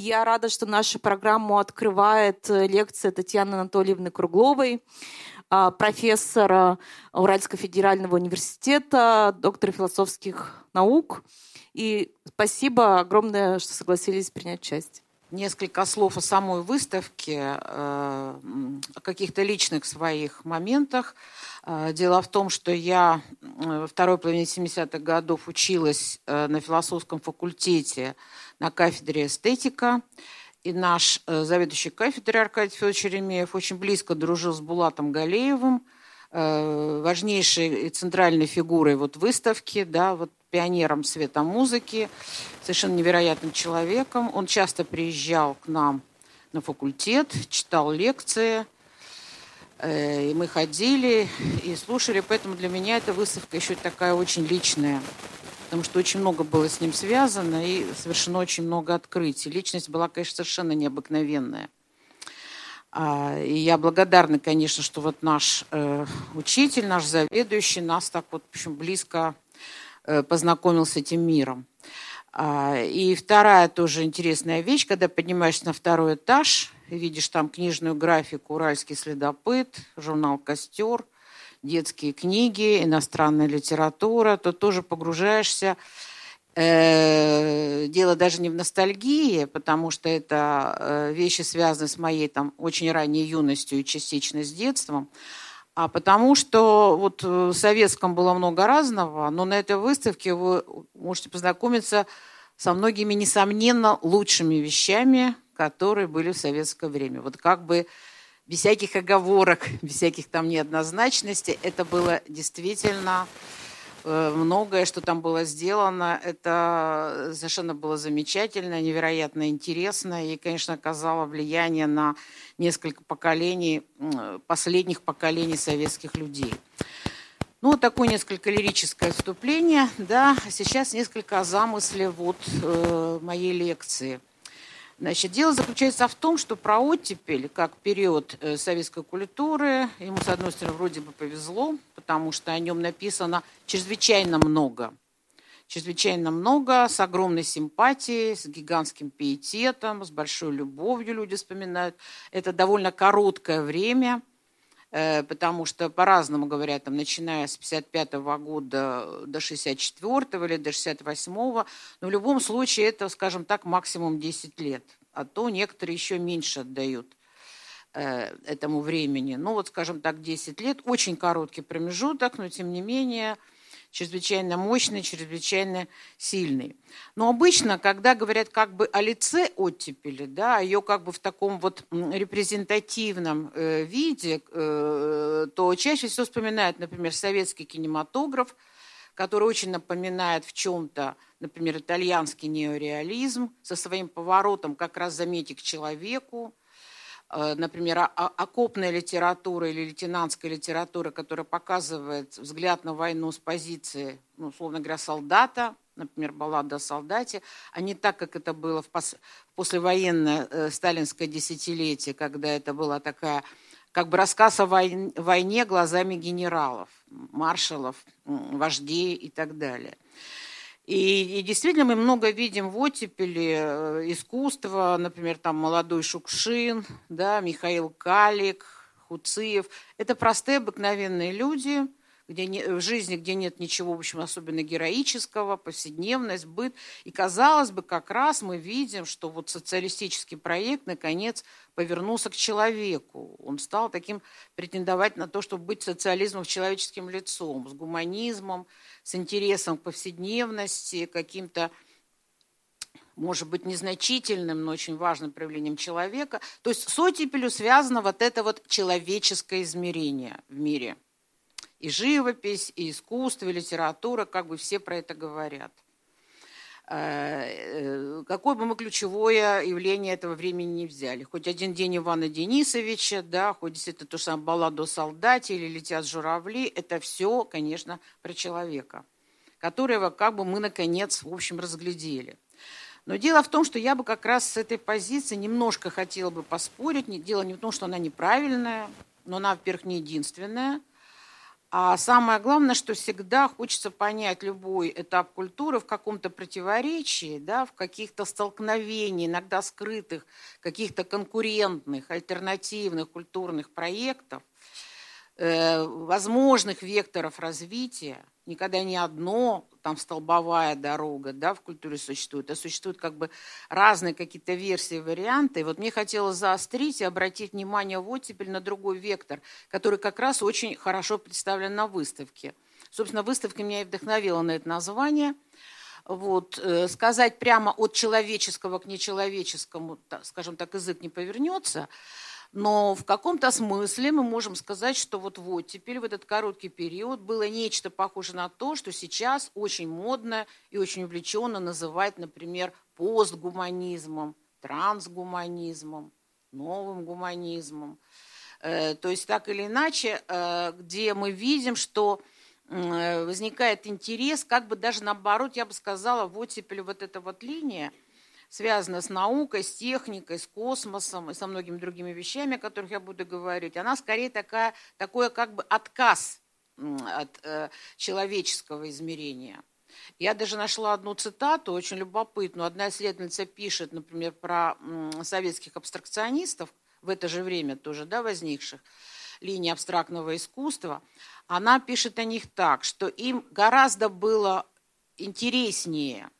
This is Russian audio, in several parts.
Я рада, что нашу программу открывает э, лекция Татьяны Анатольевны Кругловой, а, профессора Уральского федерального университета, доктора философских наук. И спасибо огромное, что согласились принять участие. Несколько слов о самой выставке, э, о каких-то личных своих моментах. Э, дело в том, что я во второй половине 70-х годов училась на философском факультете на кафедре эстетика. И наш заведующий кафедрой Аркадий Федорович Еремеев очень близко дружил с Булатом Галеевым, важнейшей и центральной фигурой вот выставки, да, вот пионером света музыки, совершенно невероятным человеком. Он часто приезжал к нам на факультет, читал лекции, и мы ходили и слушали, поэтому для меня эта выставка еще такая очень личная, потому что очень много было с ним связано и совершено очень много открытий. Личность была, конечно, совершенно необыкновенная. А, и я благодарна, конечно, что вот наш э, учитель, наш заведующий нас так вот в общем, близко Э, познакомил с этим миром. А, и вторая тоже интересная вещь, когда поднимаешься на второй этаж, видишь там книжную графику «Уральский следопыт», журнал «Костер», детские книги, иностранная литература, то тоже погружаешься. Э, дело даже не в ностальгии, потому что это э, вещи связаны с моей там очень ранней юностью и частично с детством, а потому что вот в советском было много разного, но на этой выставке вы можете познакомиться со многими, несомненно, лучшими вещами, которые были в советское время. Вот как бы без всяких оговорок, без всяких там неоднозначностей, это было действительно Э, многое, что там было сделано, это совершенно было замечательно, невероятно интересно. И, конечно, оказало влияние на несколько поколений, последних поколений советских людей. Ну, такое несколько лирическое вступление, да, а сейчас несколько о замысле вот э, моей лекции – Значит, дело заключается в том, что про оттепель, как период э, советской культуры, ему, с одной стороны, вроде бы повезло, потому что о нем написано чрезвычайно много. Чрезвычайно много, с огромной симпатией, с гигантским пиететом, с большой любовью люди вспоминают. Это довольно короткое время, потому что по-разному говорят, там, начиная с 55 -го года до 64 или до 68 -го, но в любом случае это, скажем так, максимум 10 лет а то некоторые еще меньше отдают э, этому времени. Ну вот, скажем так, 10 лет, очень короткий промежуток, но тем не менее чрезвычайно мощный, чрезвычайно сильный. Но обычно, когда говорят как бы о лице оттепели, да, ее как бы в таком вот репрезентативном э, виде, э, то чаще всего вспоминают, например, советский кинематограф, который очень напоминает в чем-то, например, итальянский неореализм со своим поворотом как раз заметить к человеку, например, окопная литература или лейтенантская литература, которая показывает взгляд на войну с позиции, ну, условно говоря, солдата, например, баллада о солдате, а не так, как это было в послевоенное э, сталинское десятилетие, когда это была такая как бы рассказ о войне глазами генералов, маршалов, вождей и так далее. И, и действительно мы много видим в оттепели э, искусства, например, там молодой Шукшин, да, Михаил Калик, Хуциев. Это простые обыкновенные люди, где не, в жизни, где нет ничего, в общем, особенно героического, повседневность, быт. И, казалось бы, как раз мы видим, что вот социалистический проект, наконец, повернулся к человеку. Он стал таким претендовать на то, чтобы быть социализмом человеческим лицом, с гуманизмом, с интересом к повседневности, каким-то может быть, незначительным, но очень важным проявлением человека. То есть с оттепелью связано вот это вот человеческое измерение в мире – и живопись, и искусство, и литература, как бы все про это говорят. Э, э, какое бы мы ключевое явление этого времени не взяли. Хоть один день Ивана Денисовича, да, хоть действительно то самое балладу солдате или летят журавли, это все, конечно, про человека, которого как бы мы, наконец, в общем, разглядели. Но дело в том, что я бы как раз с этой позиции немножко хотела бы поспорить. Дело не в том, что она неправильная, но она, во-первых, не единственная – А самое главное, что всегда хочется понять любой этап культуры в каком-то противоречии, да, в каких-то столкновениях, иногда скрытых, каких-то конкурентных, альтернативных культурных проектов, э, возможных векторов развития. Никогда не одно, там столбовая дорога да, в культуре существует, а существуют как бы разные какие-то версии, варианты. И вот мне хотелось заострить и обратить внимание вот теперь на другой вектор, который как раз очень хорошо представлен на выставке. Собственно, выставка меня и вдохновила на это название. Вот, э, сказать прямо от человеческого к нечеловеческому, скажем так, язык не повернется – но в каком-то смысле мы можем сказать, что вот вот теперь в этот короткий период было нечто похоже на то, что сейчас очень модно и очень увлеченно называть, например, постгуманизмом, трансгуманизмом, новым гуманизмом. Э, то есть так или иначе, э, где мы видим, что возникает интерес, как бы даже наоборот, я бы сказала, вот теперь вот эта вот линия – связана с наукой, с техникой, с космосом и со многими другими вещами, о которых я буду говорить, она скорее такая, такой как бы отказ от э, человеческого измерения. Я даже нашла одну цитату, очень любопытную. Одна исследовательница пишет, например, про советских абстракционистов, в это же время тоже да, возникших, линии абстрактного искусства. Она пишет о них так, что им гораздо было интереснее –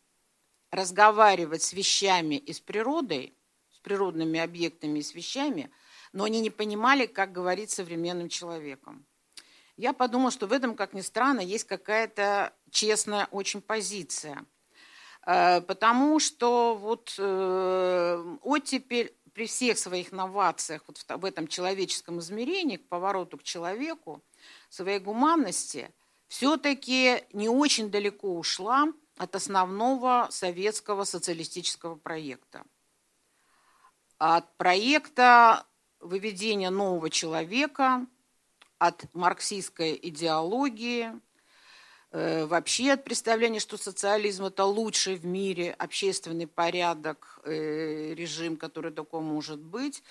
разговаривать с вещами и с природой, с природными объектами и с вещами, но они не понимали, как говорить современным человеком. Я подумала, что в этом, как ни странно, есть какая-то честная очень позиция. Э, потому что вот э, оттепель при всех своих новациях вот в этом человеческом измерении, к повороту к человеку, своей гуманности, все-таки не очень далеко ушла от основного советского социалистического проекта. От проекта выведения нового человека, от марксистской идеологии, э, вообще от представления, что социализм – это лучший в мире общественный порядок, э, режим, который такой может быть.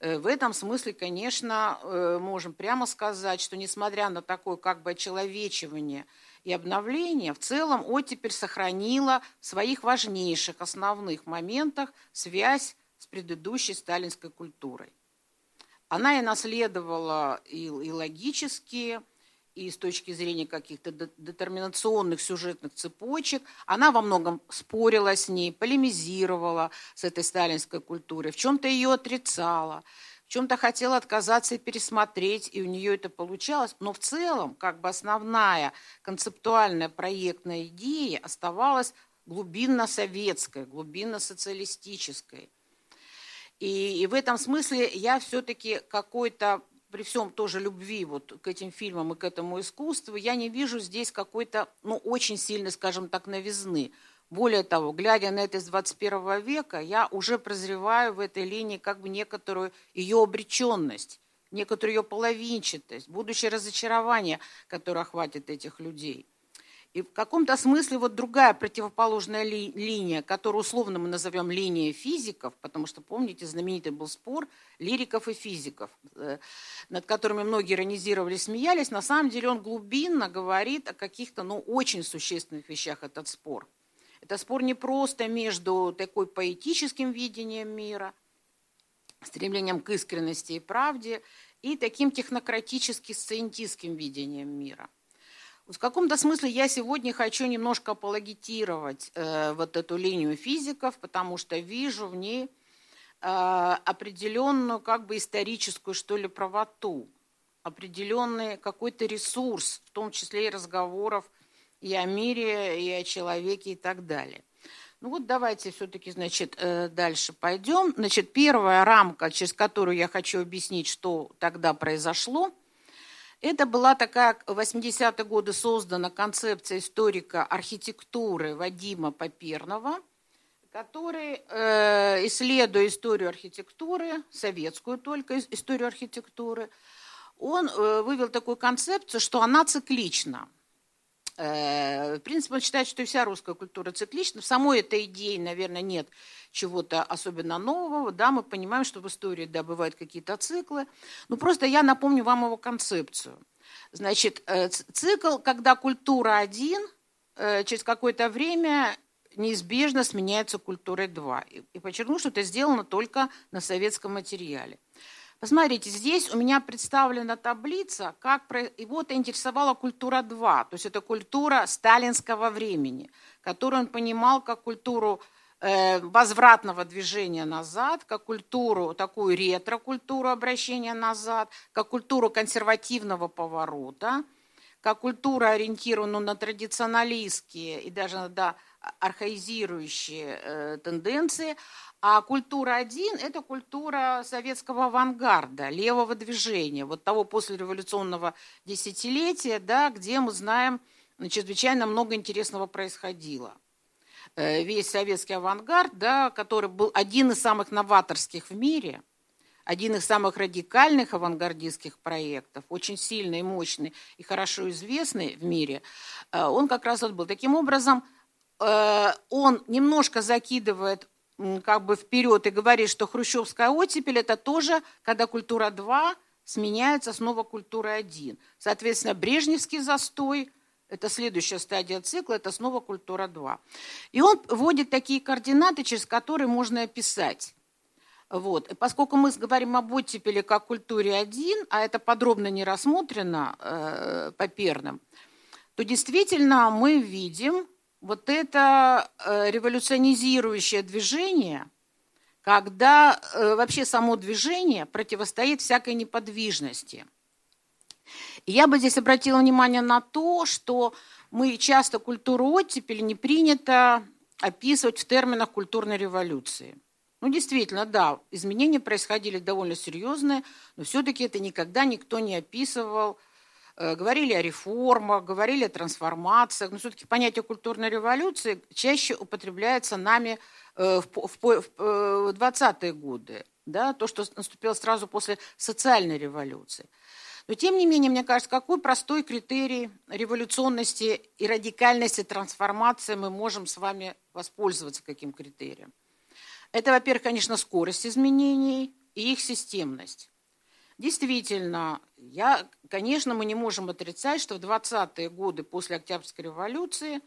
Э, в этом смысле, конечно, можем прямо сказать, что несмотря на такое как бы очеловечивание – и обновление в целом оттепель сохранила в своих важнейших основных моментах связь с предыдущей сталинской культурой. Она и наследовала и, и логически, и с точки зрения каких-то детерминационных сюжетных цепочек. Она во многом спорила с ней, полемизировала с этой сталинской культурой, в чем-то ее отрицала в чем-то хотела отказаться и пересмотреть, и у нее это получалось. Но в целом, как бы основная концептуальная проектная идея оставалась глубинно-советской, глубинно-социалистической. И, и в этом смысле я все-таки какой-то при всем тоже любви вот к этим фильмам и к этому искусству, я не вижу здесь какой-то, ну, очень сильной, скажем так, новизны. Более того, глядя на это из 21 века, я уже прозреваю в этой линии как бы некоторую ее обреченность, некоторую ее половинчатость, будущее разочарование, которое охватит этих людей. И в каком-то смысле вот другая противоположная ли, линия, которую условно мы назовем линией физиков, потому что, помните, знаменитый был спор лириков и физиков, э, над которыми многие иронизировали, смеялись, на самом деле он глубинно говорит о каких-то, ну, очень существенных вещах, этот спор – это спор не просто между такой поэтическим видением мира, стремлением к искренности и правде, и таким технократически сциентистским видением мира. В каком-то смысле я сегодня хочу немножко апологетировать э, вот эту линию физиков, потому что вижу в ней э, определенную как бы историческую, что ли, правоту, определенный какой-то ресурс, в том числе и разговоров и о мире, и о человеке и так далее. Ну вот давайте все-таки, значит, э, дальше пойдем. Значит, первая рамка, через которую я хочу объяснить, что тогда произошло, это была такая в 80-е годы создана концепция историка архитектуры Вадима Попернова, который, э, исследуя историю архитектуры, советскую только историю архитектуры, он э, вывел такую концепцию, что она циклична. Э, в принципе, он считает, что вся русская культура циклична. В самой этой идее, наверное, нет чего-то особенно нового. Да, мы понимаем, что в истории да, бывают какие-то циклы. Но просто я напомню вам его концепцию. Значит, э, цикл, когда культура один, э, через какое-то время неизбежно сменяется культурой два. И подчеркну, что это сделано только на советском материале. Посмотрите, здесь у меня представлена таблица, как его это интересовала культура 2, то есть это культура сталинского времени, которую он понимал как культуру э, возвратного движения назад, как культуру, такую ретро-культуру обращения назад, как культуру консервативного поворота, как культуру, ориентированную на традиционалистские и даже на архаизирующие э, тенденции, а культура один – это культура советского авангарда, левого движения, вот того послереволюционного десятилетия, да, где мы знаем, ну, чрезвычайно много интересного происходило. Э, весь советский авангард, да, который был один из самых новаторских в мире, один из самых радикальных авангардистских проектов, очень сильный, мощный и хорошо известный в мире, э, он как раз вот был. Таким образом, он немножко закидывает как бы вперед и говорит, что хрущевская оттепель – это тоже, когда культура 2 сменяется снова культурой 1. Соответственно, брежневский застой – это следующая стадия цикла, это снова культура 2. И он вводит такие координаты, через которые можно описать. Вот. И поскольку мы говорим об оттепели как культуре 1, а это подробно не рассмотрено э, по перным, то действительно мы видим, вот это э, революционизирующее движение, когда э, вообще само движение противостоит всякой неподвижности. И я бы здесь обратила внимание на то, что мы часто культуру оттепели не принято описывать в терминах культурной революции. Ну, действительно, да, изменения происходили довольно серьезные, но все-таки это никогда никто не описывал говорили о реформах, говорили о трансформациях, но все-таки понятие культурной революции чаще употребляется нами э, в 20-е э, годы, да, то, что наступило сразу после социальной революции. Но тем не менее, мне кажется, какой простой критерий революционности и радикальности трансформации мы можем с вами воспользоваться каким критерием? Это, во-первых, конечно, скорость изменений и их системность. Действительно, я, конечно, мы не можем отрицать, что в 20-е годы после Октябрьской революции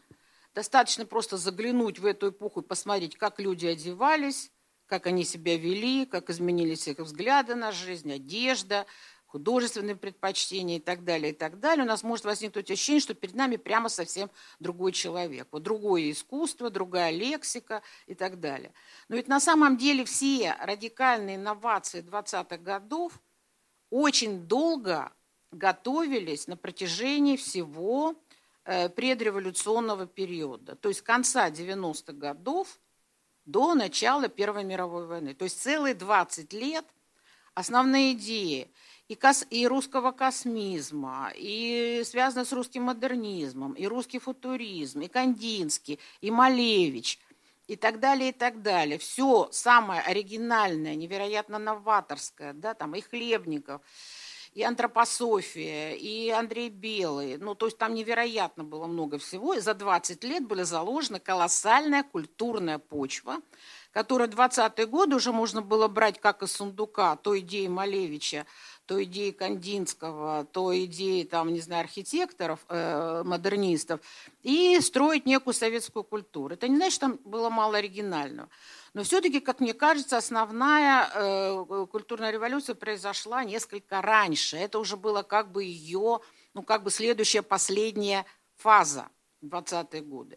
достаточно просто заглянуть в эту эпоху и посмотреть, как люди одевались, как они себя вели, как изменились их взгляды на жизнь, одежда, художественные предпочтения и так далее, и так далее, у нас может возникнуть ощущение, что перед нами прямо совсем другой человек. Вот другое искусство, другая лексика и так далее. Но ведь на самом деле все радикальные инновации 20-х годов – очень долго готовились на протяжении всего э, предреволюционного периода, то есть конца 90-х годов до начала Первой мировой войны. То есть целые 20 лет основные идеи и, кос, и русского космизма, и связанные с русским модернизмом, и русский футуризм, и Кандинский, и Малевич – и так далее, и так далее. Все самое оригинальное, невероятно новаторское, да, там и Хлебников, и антропософия, и Андрей Белый. Ну, то есть там невероятно было много всего. И за 20 лет были заложена колоссальная культурная почва, которая 20-е годы уже можно было брать как из сундука, то идеи Малевича, то идеи Кандинского, то идеи, там, не знаю, архитекторов, э, модернистов, и строить некую советскую культуру. Это не значит, что там было мало оригинального. Но все-таки, как мне кажется, основная э, культурная революция произошла несколько раньше. Это уже было как бы ее, ну, как бы следующая, последняя фаза, 20-е годы.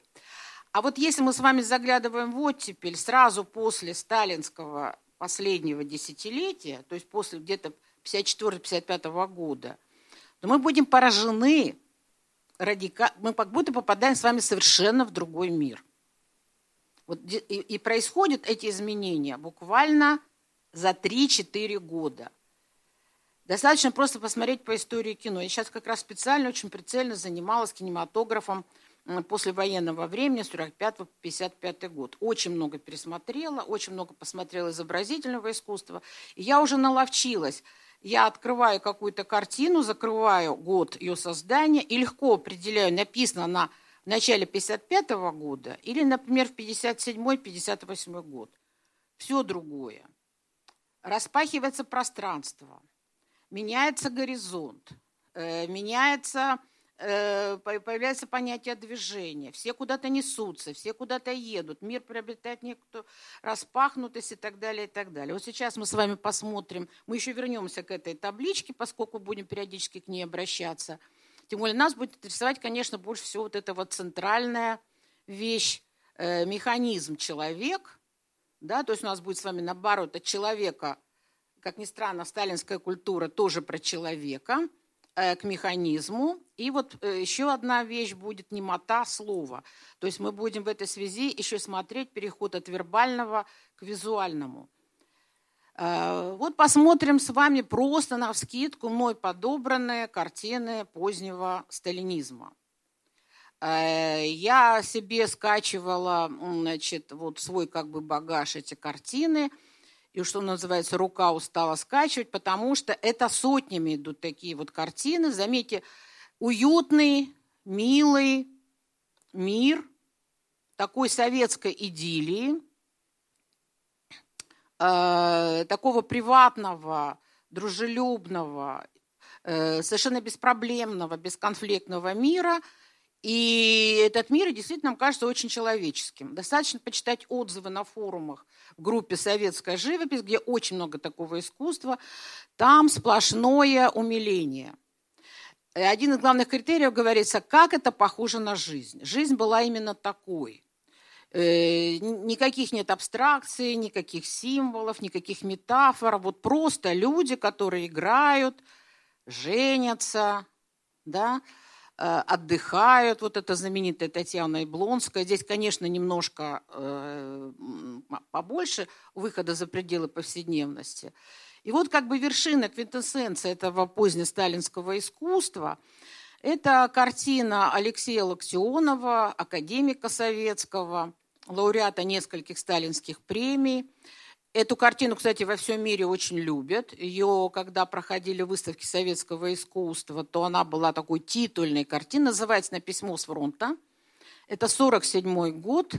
А вот если мы с вами заглядываем в оттепель сразу после сталинского последнего десятилетия, то есть после где-то 54-55 года, то мы будем поражены, радика... мы как будто попадаем с вами совершенно в другой мир. Вот, и, и происходят эти изменения буквально за 3-4 года. Достаточно просто посмотреть по истории кино. Я сейчас как раз специально, очень прицельно занималась кинематографом после военного времени, с 45 по 55 год. Очень много пересмотрела, очень много посмотрела изобразительного искусства. И я уже наловчилась я открываю какую-то картину, закрываю год ее создания и легко определяю, написано она в начале 55 -го года или, например, в 57-58 год. Все другое. Распахивается пространство, меняется горизонт, э, меняется появляется понятие движения. Все куда-то несутся, все куда-то едут. Мир приобретает некую распахнутость и так далее, и так далее. Вот сейчас мы с вами посмотрим, мы еще вернемся к этой табличке, поскольку будем периодически к ней обращаться. Тем более нас будет интересовать, конечно, больше всего вот эта вот центральная вещь, э, механизм человек, да, то есть у нас будет с вами наоборот от человека, как ни странно, сталинская культура тоже про человека – Э, к механизму. И вот э, еще одна вещь будет немота слова. То есть мы будем в этой связи еще смотреть переход от вербального к визуальному. Э, вот посмотрим с вами просто на вскидку мной подобранные картины позднего сталинизма. Я себе скачивала значит, вот свой как бы багаж эти картины – и что называется, рука устала скачивать, потому что это сотнями идут такие вот картины. Заметьте, уютный, милый мир такой советской идиллии, э, такого приватного, дружелюбного, э, совершенно беспроблемного, бесконфликтного мира – и этот мир действительно нам кажется очень человеческим. Достаточно почитать отзывы на форумах в группе «Советская живопись», где очень много такого искусства. Там сплошное умиление. Один из главных критериев говорится, как это похоже на жизнь. Жизнь была именно такой. Э, никаких нет абстракций, никаких символов, никаких метафор. Вот просто люди, которые играют, женятся, да, отдыхают. Вот это знаменитая Татьяна Иблонская. Здесь, конечно, немножко э, побольше выхода за пределы повседневности. И вот как бы вершина, квинтэссенция этого позднесталинского искусства – это картина Алексея Локтионова, академика советского, лауреата нескольких сталинских премий – Эту картину, кстати, во всем мире очень любят. Ее, когда проходили выставки советского искусства, то она была такой титульной картиной. Называется «На письмо с фронта». Это 47 год.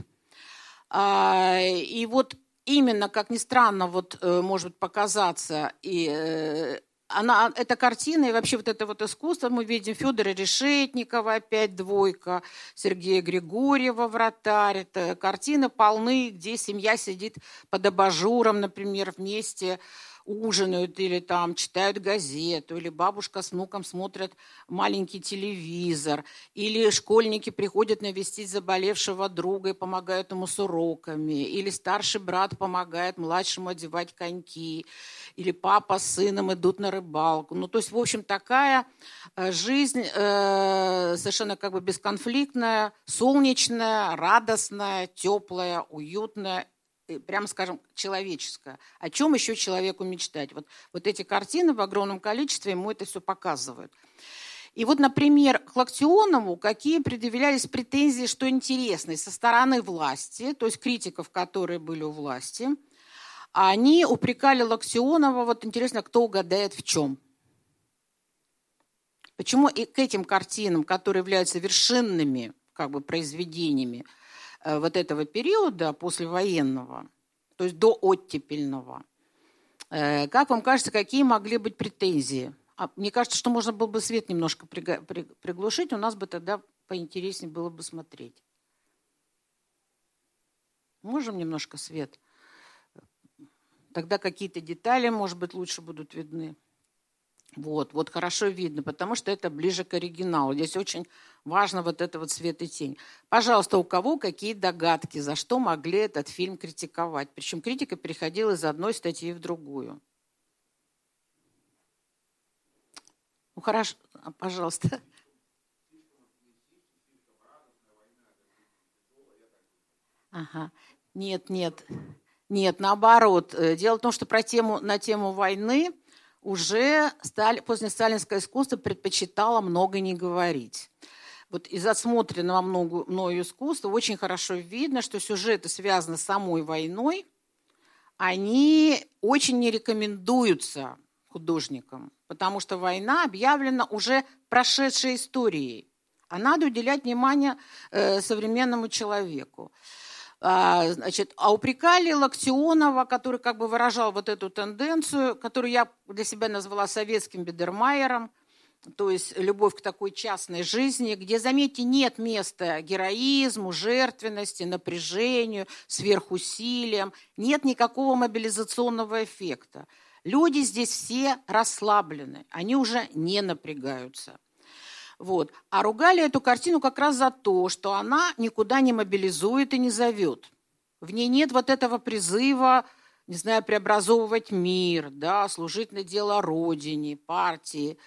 А, и вот именно, как ни странно, вот э, может показаться, и э, она, эта картина и вообще вот это вот искусство, мы видим Федора Решетникова, опять двойка, Сергея Григорьева, вратарь. Это картины полны, где семья сидит под абажуром, например, вместе ужинают или там читают газету, или бабушка с внуком смотрят маленький телевизор, или школьники приходят навестить заболевшего друга и помогают ему с уроками, или старший брат помогает младшему одевать коньки, или папа с сыном идут на рыбалку. Ну, то есть, в общем, такая э, жизнь э, совершенно как бы бесконфликтная, солнечная, радостная, теплая, уютная прямо скажем, человеческое. О чем еще человеку мечтать? Вот, вот эти картины в огромном количестве ему это все показывают. И вот, например, к Локтионову какие предъявлялись претензии, что интересно, со стороны власти, то есть критиков, которые были у власти, они упрекали Локтионова, вот интересно, кто угадает в чем. Почему и к этим картинам, которые являются вершинными как бы, произведениями, Э, вот этого периода послевоенного, то есть до оттепельного, э, как вам кажется, какие могли быть претензии? А мне кажется, что можно было бы свет немножко приглушить, у нас бы тогда поинтереснее было бы смотреть. Можем немножко свет? Тогда какие-то детали, может быть, лучше будут видны. Вот, вот хорошо видно, потому что это ближе к оригиналу. Здесь очень важно вот это вот свет и тень. Пожалуйста, у кого какие догадки, за что могли этот фильм критиковать? Причем критика переходила из одной статьи в другую. Ну хорошо, а, пожалуйста. Ага. Нет, нет, нет, наоборот. Э, дело в том, что про тему, на тему войны уже Сталь, позднесталинское искусство предпочитало много не говорить. Вот из отсмотренного много, мною искусства очень хорошо видно, что сюжеты, связанные с самой войной, они очень не рекомендуются художникам, потому что война объявлена уже прошедшей историей, а надо уделять внимание э, современному человеку. А, значит, а упрекали Локтионова, который как бы выражал вот эту тенденцию, которую я для себя назвала советским Бедермайером, то есть любовь к такой частной жизни, где, заметьте, нет места героизму, жертвенности, напряжению, сверхусилиям, нет никакого мобилизационного эффекта. Люди здесь все расслаблены, они уже не напрягаются. Вот. А ругали эту картину как раз за то, что она никуда не мобилизует и не зовет. В ней нет вот этого призыва, не знаю, преобразовывать мир, да, служить на дело Родине, партии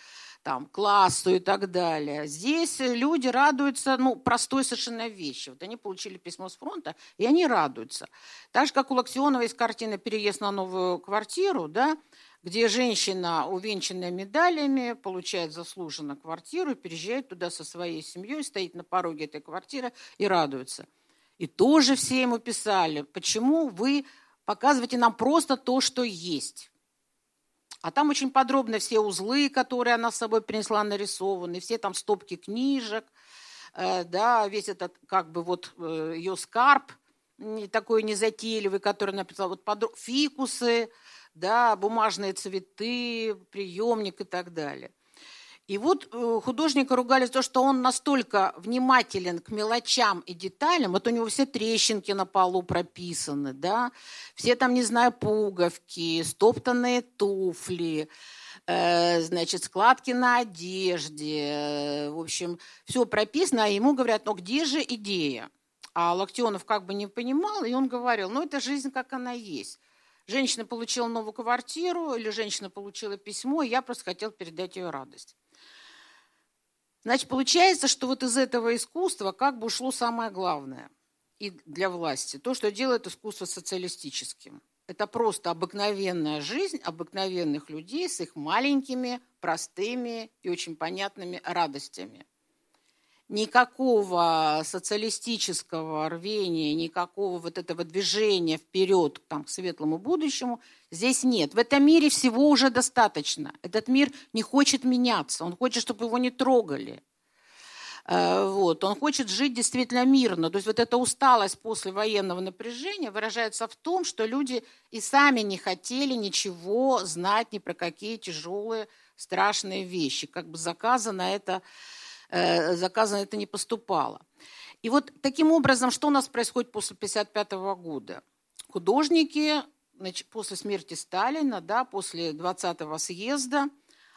там, классу и так далее. Здесь люди радуются, ну, простой совершенно вещи. Вот они получили письмо с фронта, и они радуются. Так же, как у Локтионова есть картина «Переезд на новую квартиру», да, где женщина, увенчанная медалями, получает заслуженно квартиру, переезжает туда со своей семьей, стоит на пороге этой квартиры и радуется. И тоже все ему писали, почему вы показываете нам просто то, что есть. А там очень подробно все узлы, которые она с собой принесла, нарисованы, все там стопки книжек, э, да, весь этот как бы вот э, ее скарб такой незатейливый, который она написала, вот подро... фикусы, да, бумажные цветы, приемник и так далее. И вот э, художника ругали за то, что он настолько внимателен к мелочам и деталям. Вот у него все трещинки на полу прописаны, да, все там, не знаю, пуговки, стоптанные туфли, э, значит, складки на одежде. Э, в общем, все прописано, а ему говорят, ну где же идея? А Локтионов как бы не понимал, и он говорил, ну это жизнь, как она есть. Женщина получила новую квартиру или женщина получила письмо, и я просто хотел передать ее радость. Значит, получается, что вот из этого искусства как бы ушло самое главное и для власти. То, что делает искусство социалистическим. Это просто обыкновенная жизнь обыкновенных людей с их маленькими, простыми и очень понятными радостями никакого социалистического рвения, никакого вот этого движения вперед там, к светлому будущему здесь нет. В этом мире всего уже достаточно. Этот мир не хочет меняться, он хочет, чтобы его не трогали. Э, вот. Он хочет жить действительно мирно. То есть вот эта усталость после военного напряжения выражается в том, что люди и сами не хотели ничего знать ни про какие тяжелые, страшные вещи. Как бы заказано это заказано это не поступало. И вот таким образом, что у нас происходит после 1955 года? Художники после смерти Сталина, да, после 20-го съезда,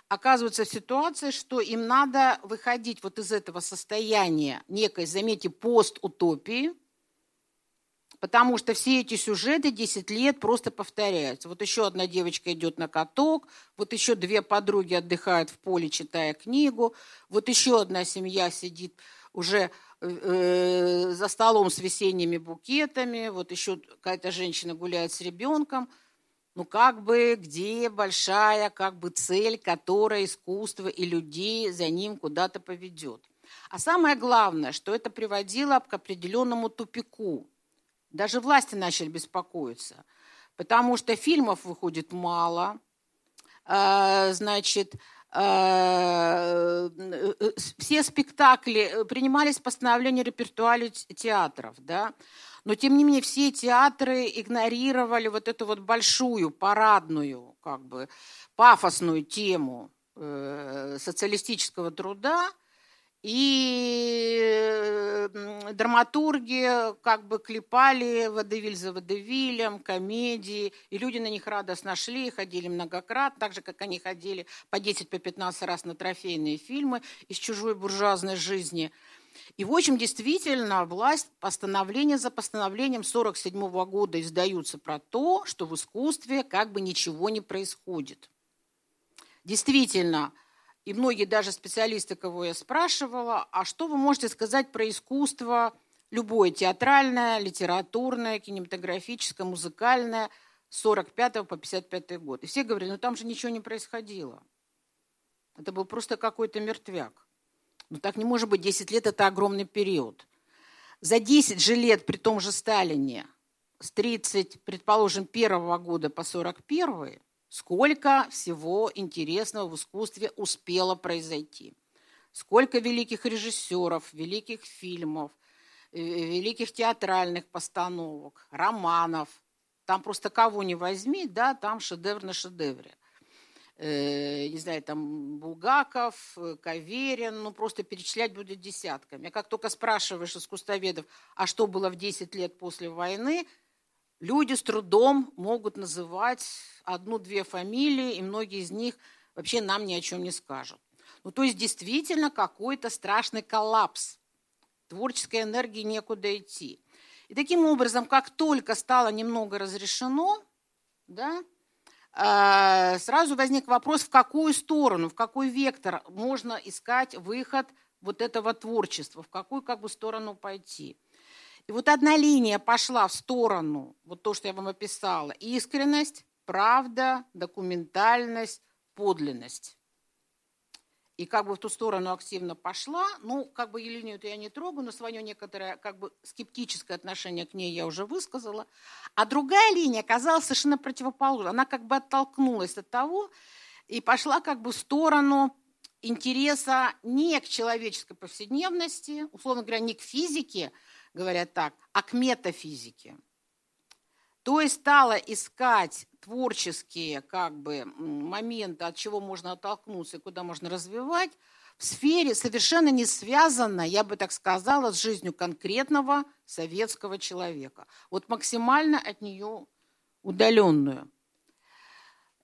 оказываются в ситуации, что им надо выходить вот из этого состояния некой, заметьте, постутопии, потому что все эти сюжеты 10 лет просто повторяются. Вот еще одна девочка идет на каток, вот еще две подруги отдыхают в поле, читая книгу, вот еще одна семья сидит уже э, за столом с весенними букетами, вот еще какая-то женщина гуляет с ребенком. Ну, как бы, где большая, как бы, цель, которая искусство и людей за ним куда-то поведет. А самое главное, что это приводило к определенному тупику. Даже власти начали беспокоиться, потому что фильмов выходит мало, а, значит, а, все спектакли принимались постановления репертуаля театров, да, но тем не менее все театры игнорировали вот эту вот большую парадную, как бы пафосную тему э, социалистического труда и драматурги как бы клепали водевиль за водевилем, комедии, и люди на них радостно шли, ходили многократно, так же, как они ходили по 10-15 по 15 раз на трофейные фильмы из чужой буржуазной жизни. И, в общем, действительно, власть постановление за постановлением 1947 года издаются про то, что в искусстве как бы ничего не происходит. Действительно, и многие даже специалисты, кого я спрашивала, а что вы можете сказать про искусство, любое театральное, литературное, кинематографическое, музыкальное, с 45 по 55 год. И все говорили, ну там же ничего не происходило. Это был просто какой-то мертвяк. Ну так не может быть, 10 лет – это огромный период. За 10 же лет при том же Сталине, с 30, предположим, первого года по 41 Сколько всего интересного в искусстве успело произойти. Сколько великих режиссеров, великих фильмов, э, великих театральных постановок, романов. Там просто кого не возьми, да, там шедевр на шедевре. э, не знаю, там Булгаков, Каверин, ну просто перечислять будет десятками. А как только спрашиваешь искусствоведов, а что было в 10 лет после войны, люди с трудом могут называть одну-две фамилии, и многие из них вообще нам ни о чем не скажут. Ну, то есть действительно какой-то страшный коллапс. Творческой энергии некуда идти. И таким образом, как только стало немного разрешено, да, э, сразу возник вопрос, в какую сторону, в какой вектор можно искать выход вот этого творчества, в какую как бы сторону пойти. И вот одна линия пошла в сторону, вот то, что я вам описала, искренность, правда, документальность, подлинность и как бы в ту сторону активно пошла. Ну, как бы Еленю я не трогаю, но свое некоторое как бы скептическое отношение к ней я уже высказала. А другая линия оказалась совершенно противоположной. Она как бы оттолкнулась от того и пошла как бы в сторону интереса не к человеческой повседневности, условно говоря, не к физике, говорят так, а к метафизике. То есть стала искать творческие как бы, моменты, от чего можно оттолкнуться и куда можно развивать, в сфере совершенно не связано, я бы так сказала, с жизнью конкретного советского человека. Вот максимально от нее удаленную.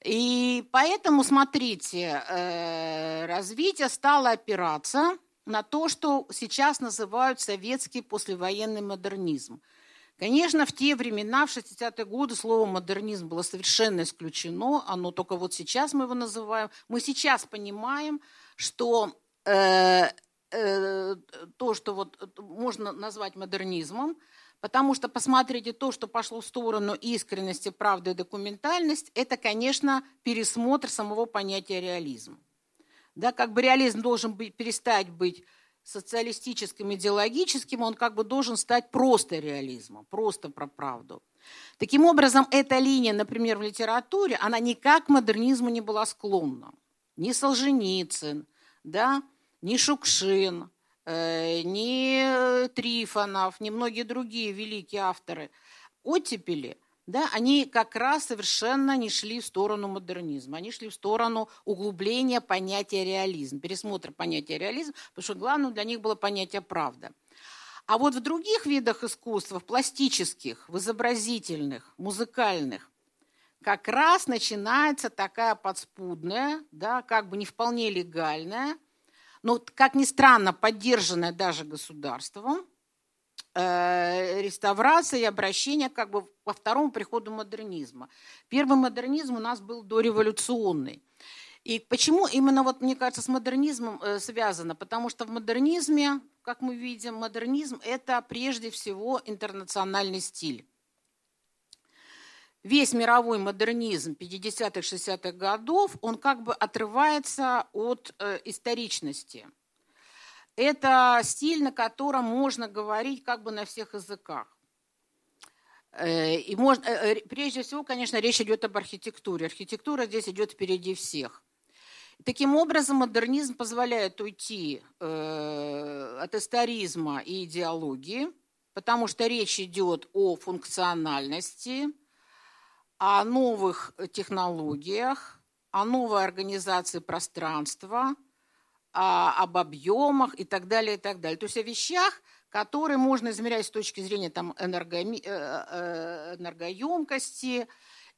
И поэтому, смотрите, э, развитие стало опираться на то, что сейчас называют советский послевоенный модернизм – Конечно, в те времена, в 60-е годы, слово модернизм было совершенно исключено. Оно только вот сейчас мы его называем. Мы сейчас понимаем, что э, э, то, что вот можно назвать модернизмом, потому что, посмотрите, то, что пошло в сторону искренности, правды и документальности, это, конечно, пересмотр самого понятия реализм. Да, как бы реализм должен быть, перестать быть социалистическим, идеологическим, он как бы должен стать просто реализмом, просто про правду. Таким образом, эта линия, например, в литературе, она никак к модернизму не была склонна. Ни Солженицын, да, ни Шукшин, э, ни Трифонов, ни многие другие великие авторы оттепели – да, они как раз совершенно не шли в сторону модернизма, они шли в сторону углубления понятия реализм, пересмотра понятия реализм, потому что главным для них было понятие правда. А вот в других видах искусства, в пластических, в изобразительных, музыкальных, как раз начинается такая подспудная, да, как бы не вполне легальная, но, как ни странно, поддержанная даже государством, Э, реставрация и обращение как бы во второму приходу модернизма. Первый модернизм у нас был дореволюционный. И почему именно, вот, мне кажется, с модернизмом э, связано? Потому что в модернизме, как мы видим, модернизм – это прежде всего интернациональный стиль. Весь мировой модернизм 50-х, 60-х годов, он как бы отрывается от э, историчности – это стиль, на котором можно говорить как бы на всех языках. Э, и можно, э, э, прежде всего, конечно, речь идет об архитектуре. Архитектура здесь идет впереди всех. Таким образом, модернизм позволяет уйти от историзма и идеологии, потому что речь идет о функциональности, о новых технологиях, о новой организации пространства – а, об объемах и так далее, и так далее. То есть о вещах, которые можно измерять с точки зрения там, энерго, э, э, энергоемкости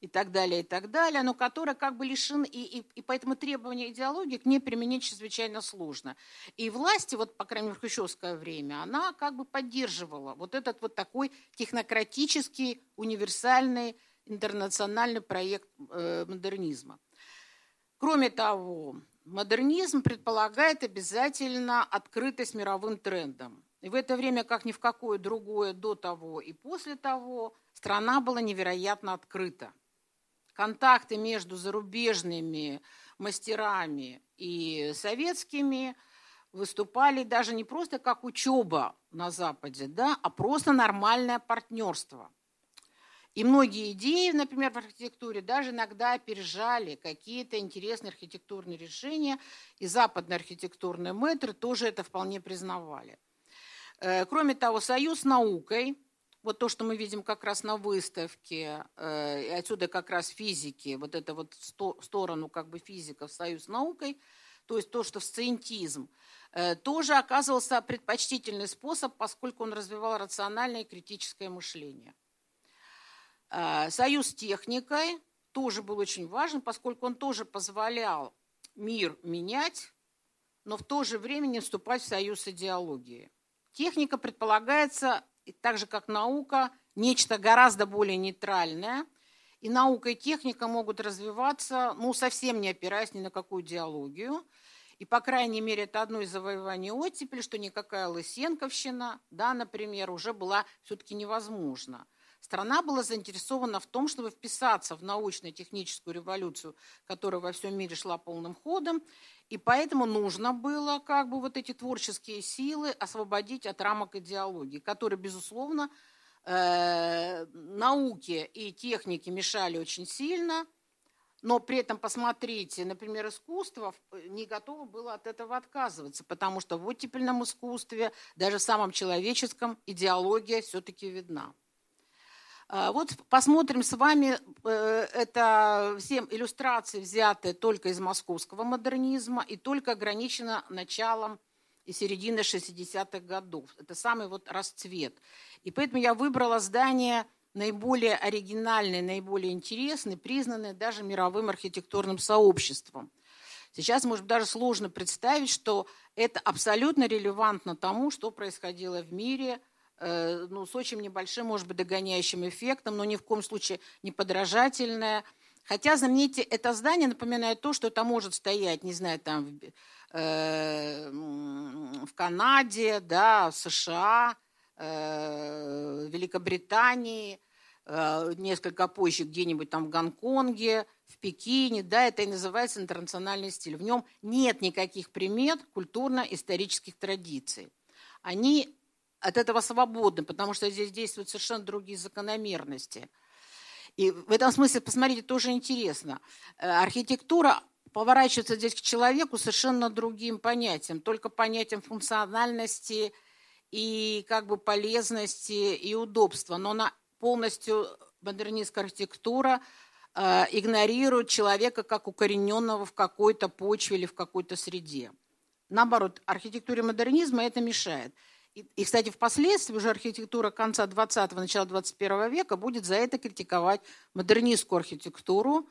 и так далее, и так далее, но которые как бы лишены, и, и, и поэтому требования идеологии к ней применить чрезвычайно сложно. И власти, вот, по крайней мере, в хрущевское время, она как бы поддерживала вот этот вот такой технократический, универсальный, интернациональный проект э, модернизма. Кроме того, Модернизм предполагает обязательно открытость мировым трендам. И в это время, как ни в какое другое до того и после того, страна была невероятно открыта. Контакты между зарубежными мастерами и советскими выступали даже не просто как учеба на Западе, да, а просто нормальное партнерство – и многие идеи, например, в архитектуре даже иногда опережали какие-то интересные архитектурные решения, и западные архитектурные мэтры тоже это вполне признавали. Э, кроме того, союз с наукой вот то, что мы видим как раз на выставке, э, и отсюда как раз физики, вот это вот сто, сторону как бы физиков союз с наукой, то есть то, что в сциентизм, э, тоже оказывался предпочтительный способ, поскольку он развивал рациональное и критическое мышление. Э, союз техникой тоже был очень важен, поскольку он тоже позволял мир менять, но в то же время не вступать в союз с идеологией. Техника предполагается так же как наука, нечто гораздо более нейтральное. И наука и техника могут развиваться, ну, совсем не опираясь ни на какую идеологию. И, по крайней мере, это одно из завоеваний оттепели, что никакая лысенковщина, да, например, уже была все-таки невозможна. Страна была заинтересована в том, чтобы вписаться в научно-техническую революцию, которая во всем мире шла полным ходом, и поэтому нужно было как бы вот эти творческие силы освободить от рамок идеологии, которые, безусловно, э, науке и технике мешали очень сильно, но при этом, посмотрите, например, искусство не готово было от этого отказываться, потому что в оттепельном искусстве, даже в самом человеческом, идеология все-таки видна. А, вот посмотрим с вами, э, это все иллюстрации взяты только из московского модернизма и только ограничено началом и серединой 60-х годов. Это самый вот расцвет. И поэтому я выбрала здание наиболее оригинальное, наиболее интересное, признанное даже мировым архитектурным сообществом. Сейчас, может даже сложно представить, что это абсолютно релевантно тому, что происходило в мире – ну, с очень небольшим, может быть, догоняющим эффектом, но ни в коем случае не подражательное. Хотя, заметьте, это здание напоминает то, что это может стоять, не знаю, там э, в Канаде, да, в США, э, Великобритании, э, несколько позже где-нибудь там в Гонконге, в Пекине, да, это и называется интернациональный стиль. В нем нет никаких примет культурно-исторических традиций. Они от этого свободны, потому что здесь действуют совершенно другие закономерности. И в этом смысле, посмотрите, тоже интересно. Э, архитектура поворачивается здесь к человеку совершенно другим понятием, только понятием функциональности и как бы полезности и удобства. Но она полностью, модернистская архитектура, э, игнорирует человека как укорененного в какой-то почве или в какой-то среде. Наоборот, архитектуре модернизма это мешает. И, кстати, впоследствии уже архитектура конца 20-го, начала 21 века будет за это критиковать модернистскую архитектуру,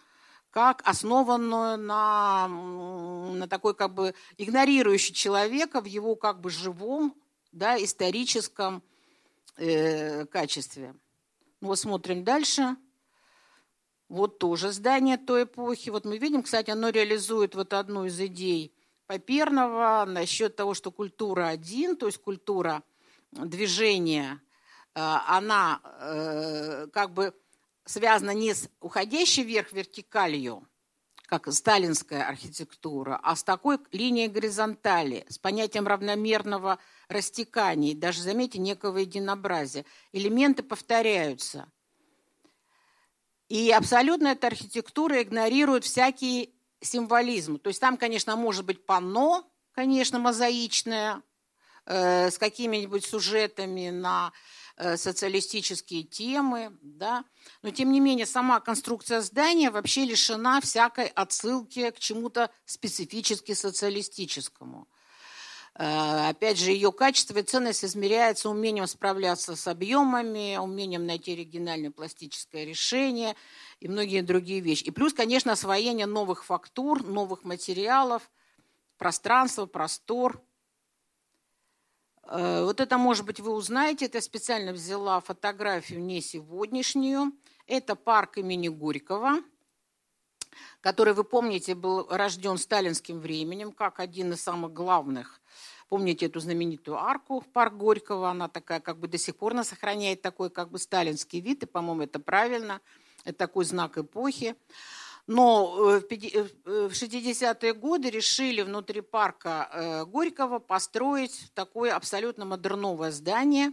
как основанную на, на такой как бы игнорирующей человека в его как бы живом, да, историческом э, качестве. Ну, вот смотрим дальше. Вот тоже здание той эпохи. Вот мы видим, кстати, оно реализует вот одну из идей Поперного насчет того, что культура один, то есть культура движения, э, она э, как бы связана не с уходящей вверх вертикалью, как сталинская архитектура, а с такой линией горизонтали, с понятием равномерного растекания, даже, заметьте, некого единообразия. Элементы повторяются. И абсолютно эта архитектура игнорирует всякие символизм. То есть там, конечно, может быть панно, конечно, мозаичное, э, с какими-нибудь сюжетами на э, социалистические темы, да. но тем не менее сама конструкция здания вообще лишена всякой отсылки к чему-то специфически социалистическому. Э, опять же, ее качество и ценность измеряется умением справляться с объемами, умением найти оригинальное пластическое решение – и многие другие вещи. И плюс, конечно, освоение новых фактур, новых материалов, пространство, простор. Э, вот это, может быть, вы узнаете. Это специально взяла фотографию не сегодняшнюю. Это парк имени Горького, который, вы помните, был рожден сталинским временем, как один из самых главных Помните эту знаменитую арку в парк Горького? Она такая, как бы до сих пор она сохраняет такой, как бы сталинский вид, и, по-моему, это правильно. Это такой знак эпохи. Но э, в 60-е э, годы решили внутри парка э, Горького построить такое абсолютно модерновое здание.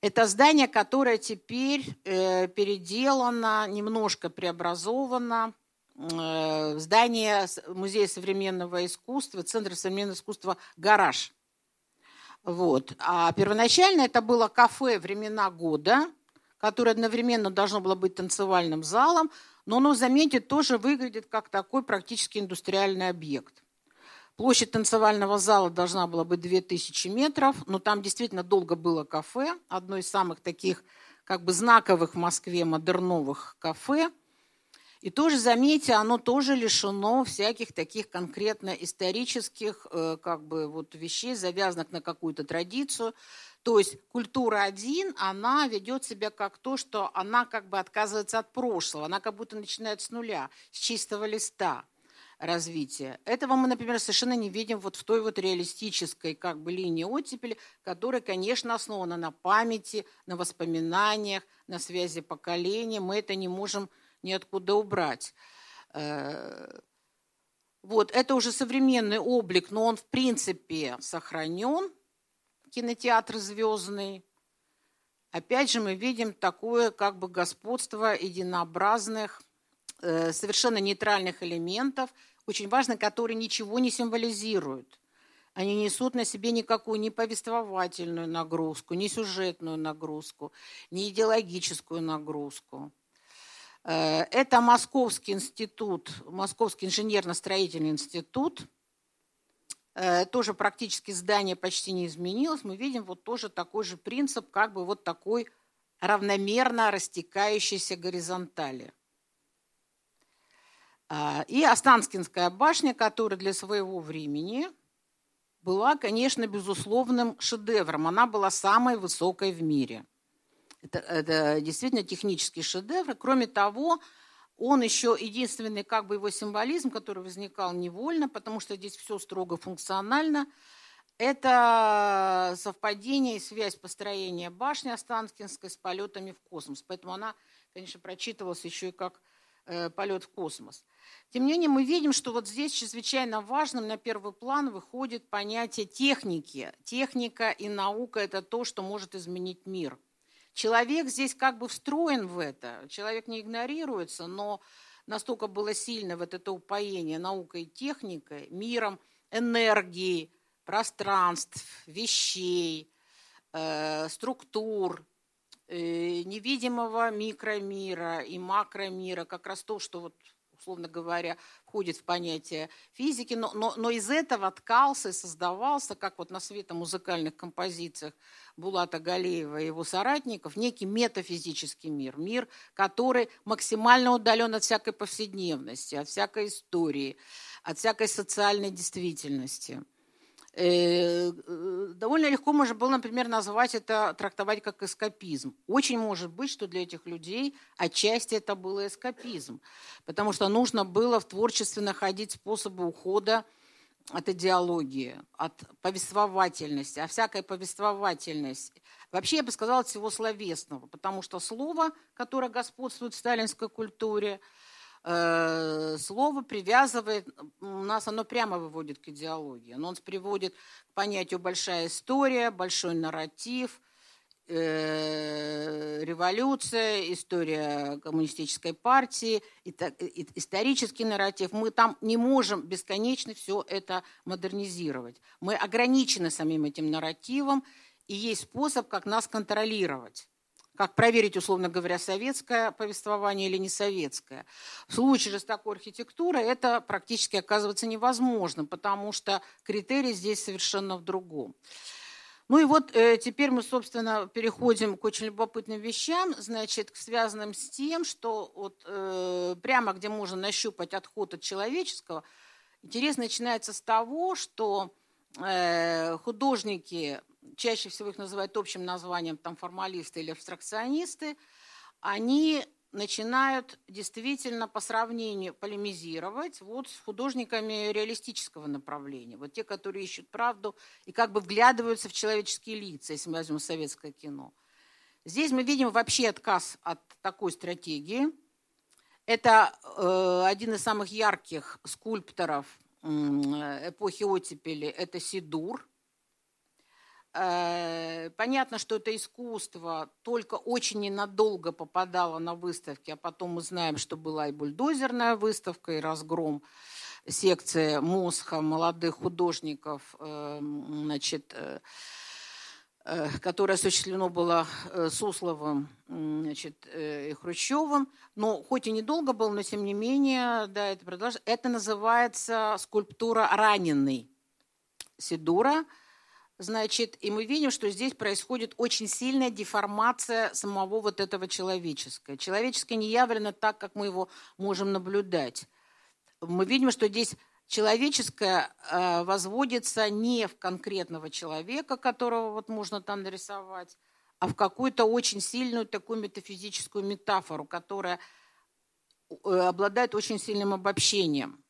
Это здание, которое теперь переделано, немножко преобразовано. Здание Музея современного искусства, Центра современного искусства «Гараж». Вот. А первоначально это было кафе «Времена года», которое одновременно должно было быть танцевальным залом, но оно, заметьте, тоже выглядит как такой практически индустриальный объект. Площадь танцевального зала должна была быть 2000 метров, но там действительно долго было кафе, одно из самых таких как бы знаковых в Москве модерновых кафе. И тоже, заметьте, оно тоже лишено всяких таких конкретно исторических э, как бы вот вещей, завязанных на какую-то традицию. То есть культура один, она ведет себя как то, что она как бы отказывается от прошлого, она как будто начинает с нуля, с чистого листа развития. Этого мы, например, совершенно не видим вот в той вот реалистической как бы линии оттепели, которая, конечно, основана на памяти, на воспоминаниях, на связи поколений. Мы это не можем ниоткуда убрать. Э, вот, это уже современный облик, но он в принципе сохранен, кинотеатр звездный. Опять же, мы видим такое как бы господство единообразных, э, совершенно нейтральных элементов, очень важно, которые ничего не символизируют. Они несут на себе никакую ни повествовательную нагрузку, ни сюжетную нагрузку, ни идеологическую нагрузку. Э, это Московский институт, Московский инженерно-строительный институт – Э, тоже практически здание почти не изменилось, мы видим вот тоже такой же принцип, как бы вот такой равномерно растекающейся горизонтали. А, и Останкинская башня, которая для своего времени была, конечно, безусловным шедевром. Она была самой высокой в мире. Это, это действительно технический шедевр. Кроме того, он еще единственный как бы его символизм, который возникал невольно, потому что здесь все строго функционально, это совпадение и связь построения башни Останкинской с полетами в космос. Поэтому она, конечно, прочитывалась еще и как э, полет в космос. Тем не менее, мы видим, что вот здесь чрезвычайно важным на первый план выходит понятие техники. Техника и наука – это то, что может изменить мир – Человек здесь как бы встроен в это, человек не игнорируется, но настолько было сильно вот это упоение наукой и техникой, миром, энергии, пространств, вещей, э, структур, э, невидимого микромира и макромира, как раз то, что вот условно говоря, входит в понятие физики, но, но, но из этого ткался и создавался, как вот на светомузыкальных композициях Булата Галеева и его соратников, некий метафизический мир, мир, который максимально удален от всякой повседневности, от всякой истории, от всякой социальной действительности – довольно легко можно было, например, назвать это, трактовать как эскапизм. Очень может быть, что для этих людей отчасти это был эскапизм, потому что нужно было в творчестве находить способы ухода от идеологии, от повествовательности, а всякая повествовательность, вообще я бы сказала, всего словесного, потому что слово, которое господствует в сталинской культуре, Э, слово привязывает, у нас оно прямо выводит к идеологии. Оно нас приводит к понятию большая история, большой нарратив, э, революция, история коммунистической партии, исторический нарратив. Мы там не можем бесконечно все это модернизировать. Мы ограничены самим этим нарративом, и есть способ, как нас контролировать как проверить, условно говоря, советское повествование или не советское. В случае же с такой архитектурой это практически оказывается невозможно, потому что критерий здесь совершенно в другом. Ну и вот э, теперь мы, собственно, переходим к очень любопытным вещам, значит, связанным с тем, что вот э, прямо где можно нащупать отход от человеческого, интерес начинается с того, что э, художники чаще всего их называют общим названием там, формалисты или абстракционисты, они начинают действительно по сравнению полемизировать вот с художниками реалистического направления. Вот те, которые ищут правду и как бы вглядываются в человеческие лица, если мы возьмем советское кино. Здесь мы видим вообще отказ от такой стратегии. Это э, один из самых ярких скульпторов э, эпохи оттепели, это Сидур – понятно, что это искусство только очень ненадолго попадало на выставки, а потом мы знаем, что была и бульдозерная выставка, и разгром секции Мосха молодых художников. Э, значит, э, э, которое осуществлено было э, Сусловым значит, и Хрущевым. Но хоть и недолго было, но тем не менее, да, это продолжается. Это называется скульптура «Раненый» Сидура. Значит, и мы видим, что здесь происходит очень сильная деформация самого вот этого человеческого. Человеческое не явлено так, как мы его можем наблюдать. Мы видим, что здесь человеческое э, возводится не в конкретного человека, которого вот можно там нарисовать, а в какую-то очень сильную такую метафизическую метафору, которая э, обладает очень сильным обобщением.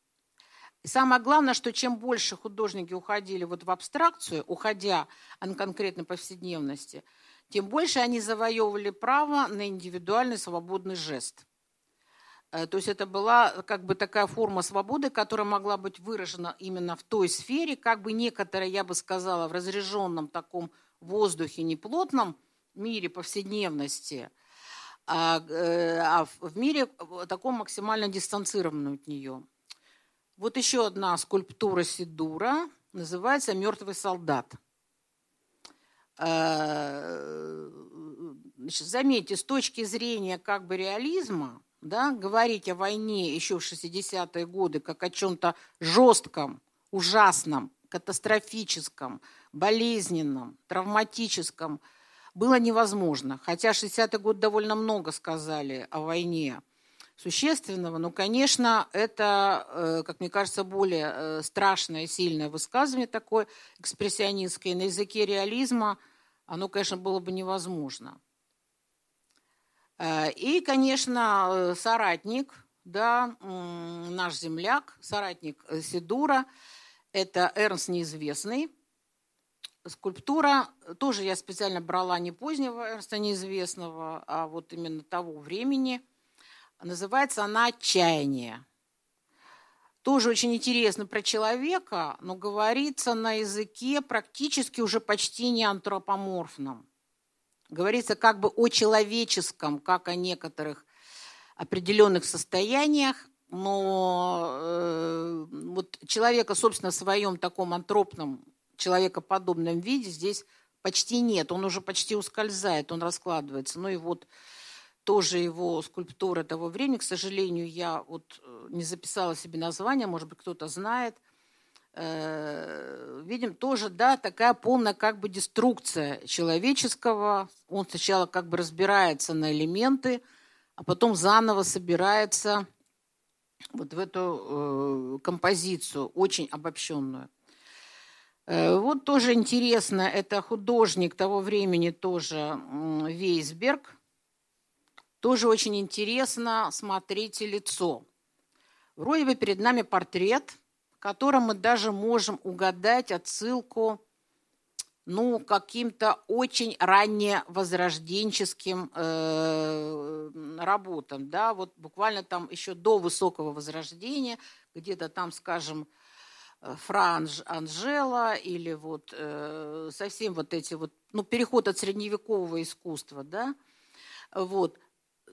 И самое главное, что чем больше художники уходили вот в абстракцию, уходя от конкретной повседневности, тем больше они завоевывали право на индивидуальный свободный жест. Э, то есть это была как бы такая форма свободы, которая могла быть выражена именно в той сфере, как бы некоторая, я бы сказала, в разряженном таком воздухе, неплотном мире повседневности, а, э, а в мире таком максимально дистанцированном от нее. Вот еще одна скульптура Сидура, называется «Мертвый солдат». Э, значит, заметьте, с точки зрения как бы реализма, да, говорить о войне еще в 60-е годы как о чем-то жестком, ужасном, катастрофическом, болезненном, травматическом было невозможно. Хотя 60-й год довольно много сказали о войне существенного, но, конечно, это, э, как мне кажется, более э, страшное, сильное высказывание такое экспрессионистское. На языке реализма оно, конечно, было бы невозможно. Э, и, конечно, соратник, да, наш земляк, соратник Сидура, это Эрнст Неизвестный. Скульптура тоже я специально брала не позднего Эрнста Неизвестного, а вот именно того времени. Называется она «Отчаяние». Тоже очень интересно про человека, но говорится на языке практически уже почти не антропоморфном. Говорится как бы о человеческом, как о некоторых определенных состояниях, но э, вот человека, собственно, в своем таком антропном, человекоподобном виде здесь почти нет. Он уже почти ускользает, он раскладывается. Ну и вот тоже его скульптура того времени, к сожалению, я вот э, не записала себе название, может быть, кто-то знает – Э, видим тоже, да, такая полная как бы деструкция человеческого. Он сначала как бы разбирается на элементы, а потом заново собирается вот в эту э, композицию, очень обобщенную. Вот тоже интересно, это художник того времени тоже Вейсберг. Тоже очень интересно, смотрите лицо. Вроде бы перед нами портрет – котором мы даже можем угадать отсылку ну, каким-то очень ранне возрожденческим э, работам, да, вот буквально там еще до высокого возрождения, где-то там, скажем, э, Франж Анжела или вот э, совсем вот эти вот, ну, переход от средневекового искусства, да, вот,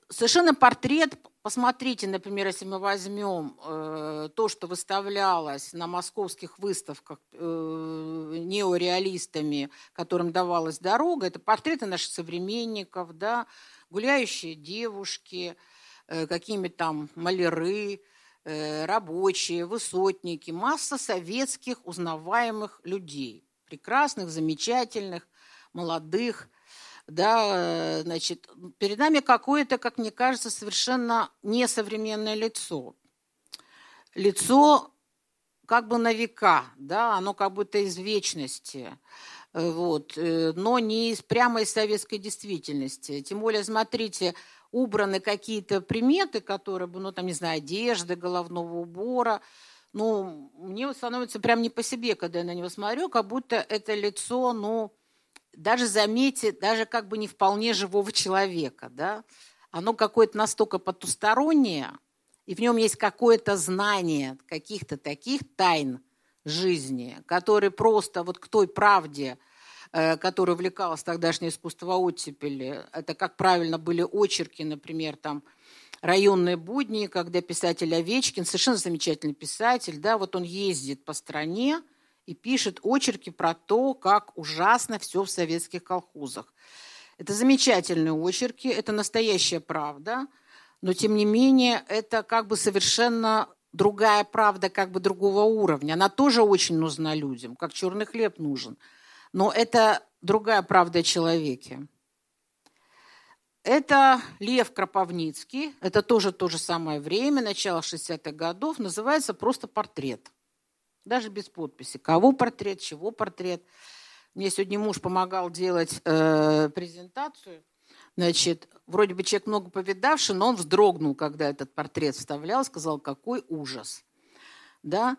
совершенно портрет, посмотрите, например, если мы возьмем э, то, что выставлялось на московских выставках э, неореалистами, которым давалась дорога, это портреты наших современников, да, гуляющие девушки, э, какими там маляры, э, рабочие, высотники, масса советских узнаваемых людей, прекрасных, замечательных, молодых, да, значит, перед нами какое-то, как мне кажется, совершенно несовременное лицо. Лицо как бы на века, да, оно как будто из вечности, вот, э, но не из, прямо из советской действительности. Тем более, смотрите, убраны какие-то приметы, которые бы, ну, там, не знаю, одежды, головного убора, ну, мне становится прям не по себе, когда я на него смотрю, как будто это лицо, ну, даже заметьте, даже как бы не вполне живого человека, да, оно какое-то настолько потустороннее, и в нем есть какое-то знание каких-то таких тайн жизни, которые просто вот к той правде, э, которой увлекалось тогдашнее искусство оттепели, это, как правильно, были очерки, например, там, районные будни, когда писатель Овечкин, совершенно замечательный писатель, да, вот он ездит по стране, и пишет очерки про то, как ужасно все в советских колхозах. Это замечательные очерки, это настоящая правда, но тем не менее это как бы совершенно другая правда, как бы другого уровня. Она тоже очень нужна людям, как черный хлеб нужен. Но это другая правда о человеке. Это Лев Кропивницкий, это тоже то же самое время, начало 60-х годов, называется просто портрет. Даже без подписи. Кого портрет, чего портрет. Мне сегодня муж помогал делать э, презентацию. Значит, вроде бы человек много повидавший, но он вздрогнул, когда этот портрет вставлял, сказал, какой ужас. Да?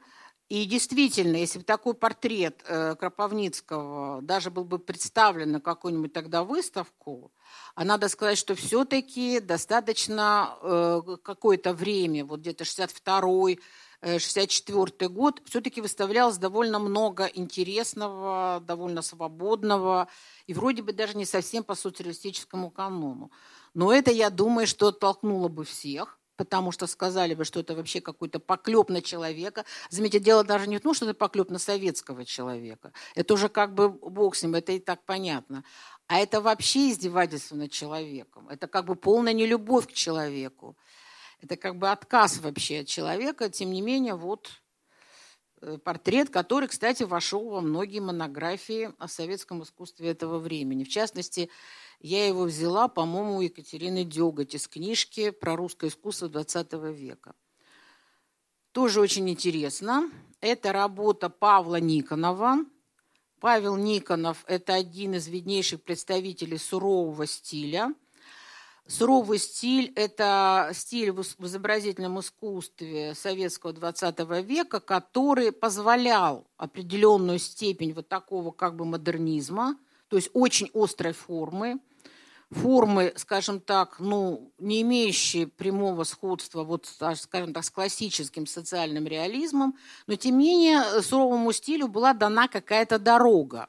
И действительно, если бы такой портрет э, Кропивницкого даже был бы представлен на какую-нибудь тогда выставку, а надо сказать, что все-таки достаточно э, какое-то время, вот где-то 62-й, 64 э, год, все-таки выставлялось довольно много интересного, довольно свободного и вроде бы даже не совсем по социалистическому канону. Но это, я думаю, что оттолкнуло бы всех потому что сказали бы, что это вообще какой-то поклеп на человека. Заметьте, дело даже не в том, что это поклеп на советского человека. Это уже как бы бог с ним, это и так понятно. А это вообще издевательство над человеком. Это как бы полная нелюбовь к человеку. Это как бы отказ вообще от человека. Тем не менее, вот э, портрет, который, кстати, вошел во многие монографии о советском искусстве этого времени. В частности, я его взяла, по-моему, у Екатерины Деготь из книжки про русское искусство XX века. Тоже очень интересно. Это работа Павла Никонова. Павел Никонов – это один из виднейших представителей сурового стиля. Суровый стиль – это стиль в изобразительном искусстве советского XX века, который позволял определенную степень вот такого как бы модернизма, то есть очень острой формы, формы, скажем так, ну, не имеющие прямого сходства, вот, скажем так, с классическим социальным реализмом, но тем не менее суровому стилю была дана какая-то дорога.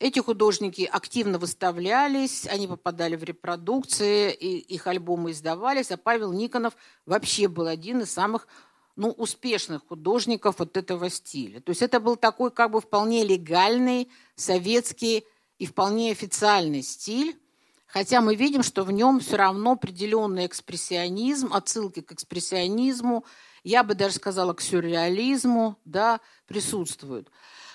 Эти художники активно выставлялись, они попадали в репродукции, и их альбомы издавались, а Павел Никонов вообще был один из самых ну, успешных художников вот этого стиля. То есть это был такой как бы вполне легальный советский и вполне официальный стиль, хотя мы видим, что в нем все равно определенный экспрессионизм, отсылки к экспрессионизму, я бы даже сказала, к сюрреализму, да, присутствуют.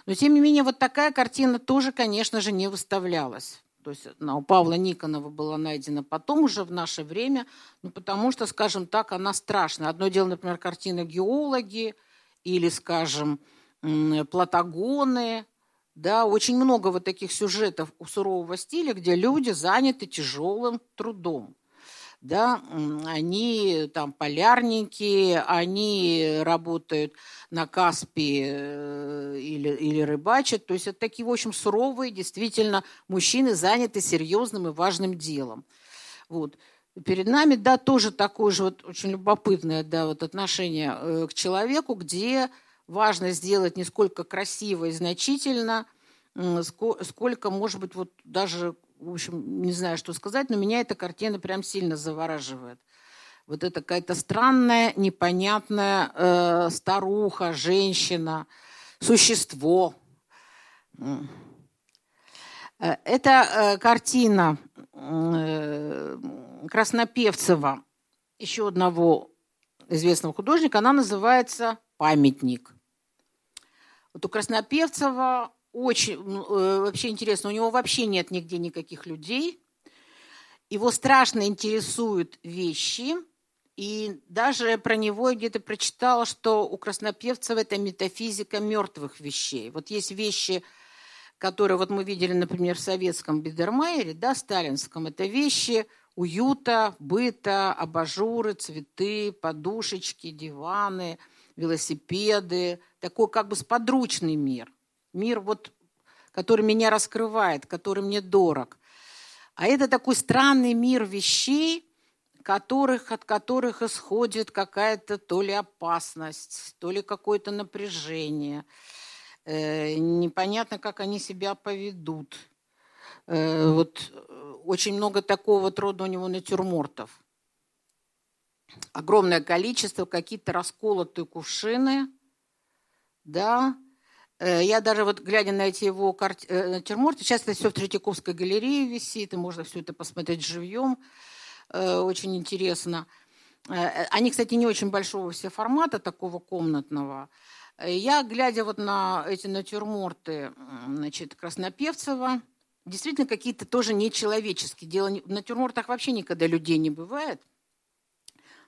Но, тем не менее, вот такая картина тоже, конечно же, не выставлялась. То есть она у Павла Никонова была найдена потом уже в наше время, ну, потому что, скажем так, она страшная. Одно дело, например, картина «Геологи» или, скажем, «Платагоны», да, очень много вот таких сюжетов у сурового стиля, где люди заняты тяжелым трудом. Да, они там полярники, они работают на Каспе э, или, или рыбачат. То есть это такие, в общем, суровые, действительно, мужчины заняты серьезным и важным делом. Вот. Перед нами, да, тоже такое же вот очень любопытное, да, вот отношение э, к человеку, где важно сделать не сколько красиво и значительно, сколько, может быть, вот даже, в общем, не знаю, что сказать, но меня эта картина прям сильно завораживает. Вот это какая-то странная, непонятная э, старуха, женщина, существо. Э, это э, картина э, Краснопевцева, еще одного известного художника, она называется «Памятник». Вот у Краснопевцева очень э, вообще интересно, у него вообще нет нигде никаких людей. Его страшно интересуют вещи, и даже про него где-то прочитала, что у Краснопевцева это метафизика мертвых вещей. Вот есть вещи, которые вот мы видели, например, в советском Бидермайере, да, сталинском, это вещи уюта, быта, абажуры, цветы, подушечки, диваны, велосипеды, такой как бы сподручный мир мир, вот, который меня раскрывает, который мне дорог. А это такой странный мир вещей, которых, от которых исходит какая-то то ли опасность, то ли какое-то напряжение. Э, непонятно, как они себя поведут. Э, вот э, очень много такого рода у него натюрмортов. Огромное количество, какие-то расколотые кувшины, да, я даже вот, глядя на эти его карт... Э, натюрморты, сейчас это все в Третьяковской галерее висит, и можно все это посмотреть живьем. Э, очень интересно. Они, кстати, не очень большого все формата, такого комнатного. Я, глядя вот на эти натюрморты, значит, Краснопевцева, действительно какие-то тоже нечеловеческие. Дело в натюрмортах вообще никогда людей не бывает.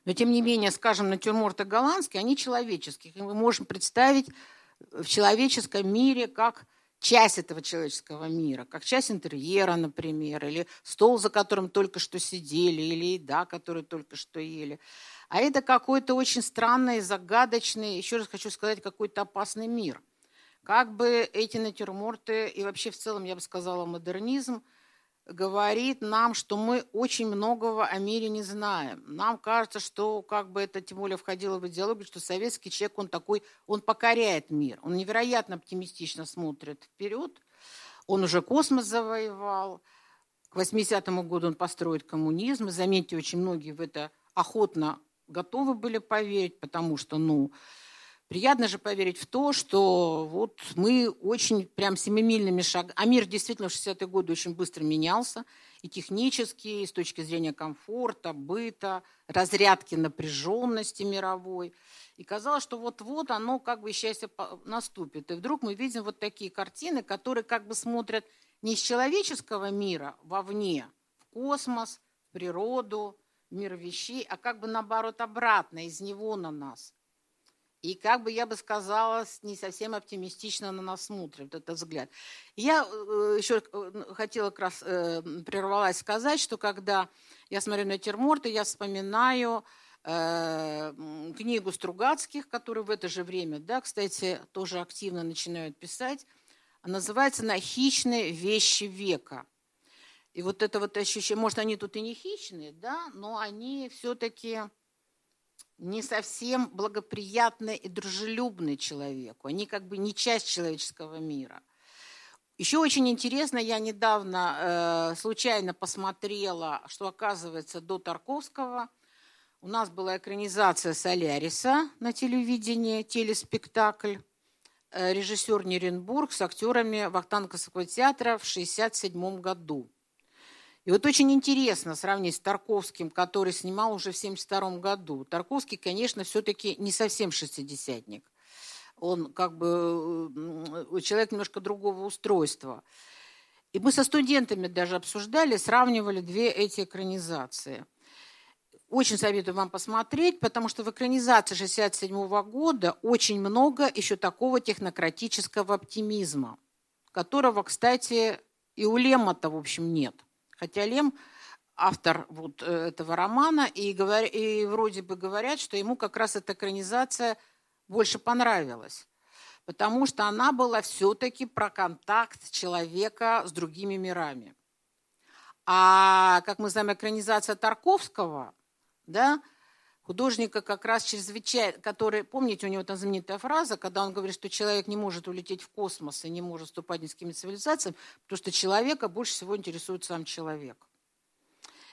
Но, тем не менее, скажем, натюрморты голландские, они человеческие. Мы можем представить в человеческом мире как часть этого человеческого мира, как часть интерьера, например, или стол, за которым только что сидели, или еда, которую только что ели. А это какой-то очень странный, загадочный, еще раз хочу сказать, какой-то опасный мир. Как бы эти натюрморты и вообще в целом, я бы сказала, модернизм – говорит нам, что мы очень многого о мире не знаем. Нам кажется, что как бы это тем более входило в идеологию, что советский человек, он такой, он покоряет мир. Он невероятно оптимистично смотрит вперед. Он уже космос завоевал. К 80-му году он построит коммунизм. И заметьте, очень многие в это охотно готовы были поверить, потому что, ну, Приятно же поверить в то, что вот мы очень прям семимильными шагами... А мир действительно в 60-е годы очень быстро менялся. И технически, и с точки зрения комфорта, быта, разрядки напряженности мировой. И казалось, что вот-вот оно как бы счастье наступит. И вдруг мы видим вот такие картины, которые как бы смотрят не из человеческого мира вовне, в космос, в природу, в мир вещей, а как бы наоборот обратно, из него на нас – и как бы я бы сказала, не совсем оптимистично на нас смотрит этот взгляд. Я э, еще э, хотела как раз э, прервалась сказать, что когда я смотрю на терморты, я вспоминаю книгу Стругацких, которые в это же время, да, кстати, тоже активно начинают писать. Называется «На хищные вещи века». И вот это вот ощущение, может, они тут и не хищные, да, но они все-таки не совсем благоприятный и дружелюбный человеку. Они как бы не часть человеческого мира. Еще очень интересно, я недавно э, случайно посмотрела, что оказывается до Тарковского у нас была экранизация Соляриса на телевидении, телеспектакль. Э, режиссер Неренбург с актерами Вахтанговского театра в 1967 году. И вот очень интересно сравнить с Тарковским, который снимал уже в 1972 году. Тарковский, конечно, все-таки не совсем шестидесятник. Он как бы человек немножко другого устройства. И мы со студентами даже обсуждали, сравнивали две эти экранизации. Очень советую вам посмотреть, потому что в экранизации 1967 года очень много еще такого технократического оптимизма, которого, кстати, и у Лема-то, в общем, нет. Хотя Лем автор вот э, этого романа, и, говор... и вроде бы говорят, что ему как раз эта экранизация больше понравилась, потому что она была все-таки про контакт человека с другими мирами. А, как мы знаем, экранизация Тарковского, да, художника как раз чрезвычайно, который, помните, у него там знаменитая фраза, когда он говорит, что человек не может улететь в космос и не может вступать ни с какими цивилизациями, потому что человека больше всего интересует сам человек.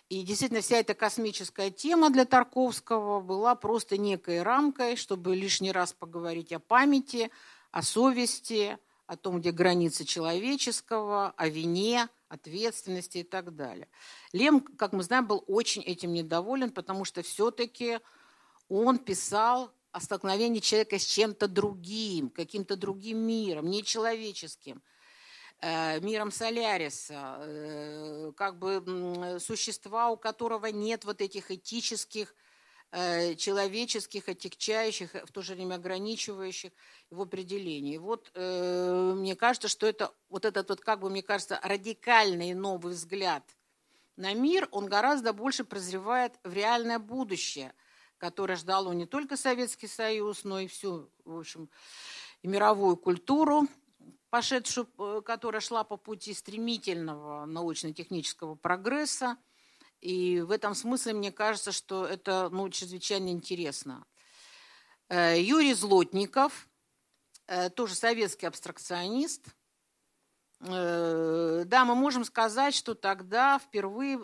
И действительно, вся эта космическая тема для Тарковского была просто некой рамкой, чтобы лишний раз поговорить о памяти, о совести, о том, где границы человеческого, о вине, ответственности и так далее. Лем, как мы знаем, был очень этим недоволен, потому что все-таки он писал о столкновении человека с чем-то другим, каким-то другим миром, нечеловеческим, э, миром Соляриса, э, как бы существа, у которого нет вот этих этических Э, человеческих, отягчающих, в то же время ограничивающих в определении. Вот э, мне кажется, что это вот этот вот, как бы, мне кажется, радикальный новый взгляд на мир, он гораздо больше прозревает в реальное будущее, которое ждало не только Советский Союз, но и всю, в общем, и мировую культуру, пошедшую, э, которая шла по пути стремительного научно-технического прогресса, и в этом смысле мне кажется, что это ну, чрезвычайно интересно. Э, Юрий Злотников, э, тоже советский абстракционист. Э, да, мы можем сказать, что тогда впервые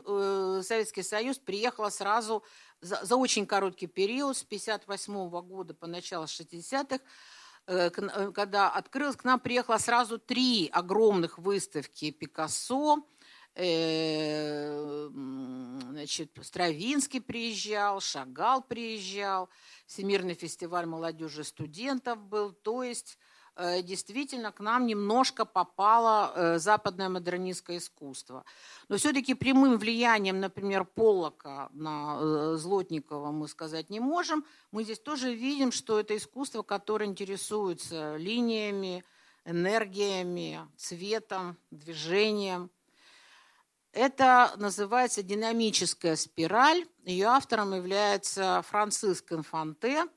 Советский Союз приехал сразу за, за очень короткий период, с 1958 года по начало 60-х, когда открылась, к нам приехало сразу три огромных выставки Пикассо, значит, Стравинский приезжал, Шагал приезжал, Всемирный фестиваль молодежи студентов был. То есть Э, действительно к нам немножко попало э, западное модернистское искусство. Но все-таки прямым влиянием, например, Поллока на э, Злотникова мы сказать не можем. Мы здесь тоже видим, что это искусство, которое интересуется линиями, энергиями, цветом, движением. Это называется динамическая спираль. Ее автором является Франциск Инфанте –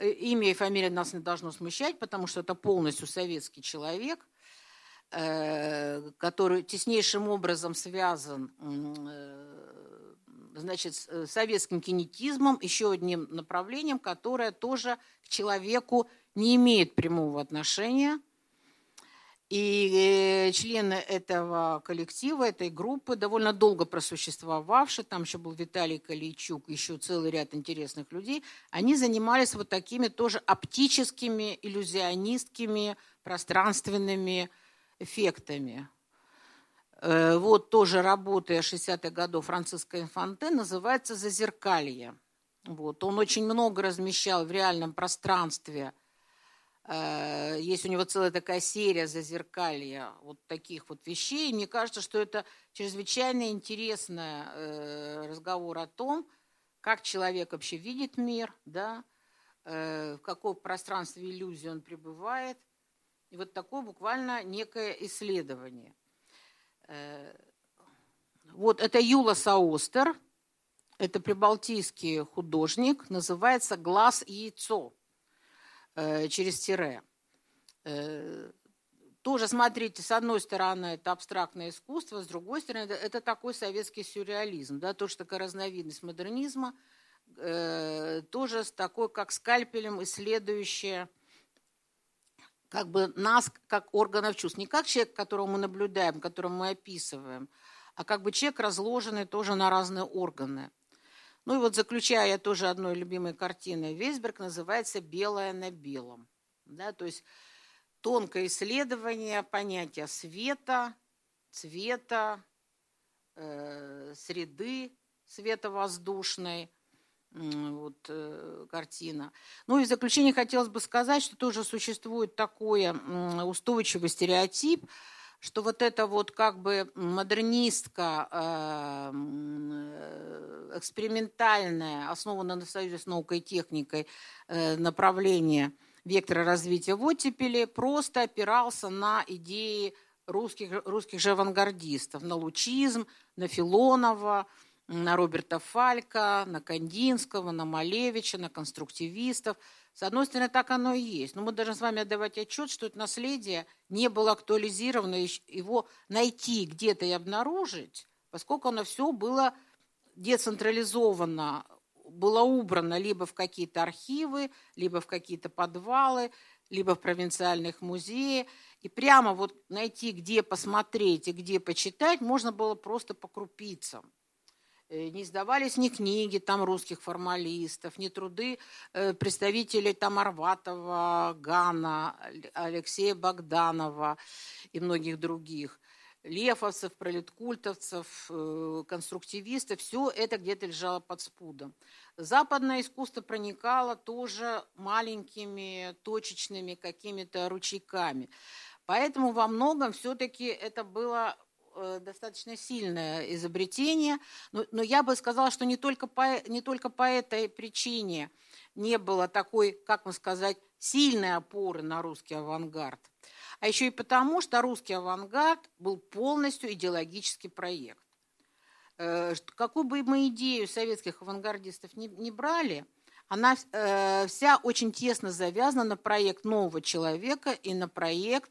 Э, имя и фамилия нас не должно смущать, потому что это полностью советский человек, э, который теснейшим образом связан э, значит, с советским кинетизмом, еще одним направлением, которое тоже к человеку не имеет прямого отношения – и э, члены этого коллектива, этой группы, довольно долго просуществовавшие, там еще был Виталий Калийчук, еще целый ряд интересных людей, они занимались вот такими тоже оптическими, иллюзионистскими, пространственными эффектами. Э, вот тоже работа 60-х годов Франциска Инфанте называется «Зазеркалье». Вот. Он очень много размещал в реальном пространстве – есть у него целая такая серия зазеркалья вот таких вот вещей. мне кажется, что это чрезвычайно интересный э, разговор о том, как человек вообще видит мир, да, э, в каком пространстве иллюзии он пребывает. И вот такое буквально некое исследование. Вот это Юла Саостер, это прибалтийский художник, называется «Глаз и яйцо». Э, через тире. Э, тоже, смотрите, с одной стороны, это абстрактное искусство, с другой стороны, это, это такой советский сюрреализм, да, тоже такая разновидность модернизма, э, тоже с такой, как скальпелем, исследующая как бы нас как органов чувств. Не как человек, которого мы наблюдаем, которого мы описываем, а как бы человек, разложенный тоже на разные органы. Ну и вот заключая тоже одной любимой картиной Вейсберг, называется «Белое на белом». Да, то есть тонкое исследование понятия света, цвета, э, среды световоздушной, вот э, картина. Ну и в заключение хотелось бы сказать, что тоже существует такой устойчивый стереотип, что вот это вот как бы модернистка, э, э, экспериментальное, основанное на союзе с наукой и техникой э, направление вектора развития в оттепели просто опирался на идеи русских, русских же авангардистов, на лучизм, на Филонова, на Роберта Фалька, на Кандинского, на Малевича, на конструктивистов – с одной стороны, так оно и есть. Но мы должны с вами отдавать отчет, что это наследие не было актуализировано, его найти где-то и обнаружить, поскольку оно все было децентрализовано, было убрано либо в какие-то архивы, либо в какие-то подвалы, либо в провинциальных музеях. И прямо вот найти, где посмотреть и где почитать, можно было просто по крупицам. Э, не издавались ни книги там русских формалистов, ни труды э, представителей там Арватова, Гана, Алексея Богданова и многих других. Лефовцев, пролеткультовцев, э, конструктивистов, все это где-то лежало под спудом. Западное искусство проникало тоже маленькими, точечными какими-то ручейками. Поэтому во многом все-таки это было достаточно сильное изобретение, но, но я бы сказала, что не только, по, не только по этой причине не было такой, как мы сказать, сильной опоры на русский авангард, а еще и потому, что русский авангард был полностью идеологический проект. Э, какую бы мы идею советских авангардистов не, не брали, она э, вся очень тесно завязана на проект нового человека и на проект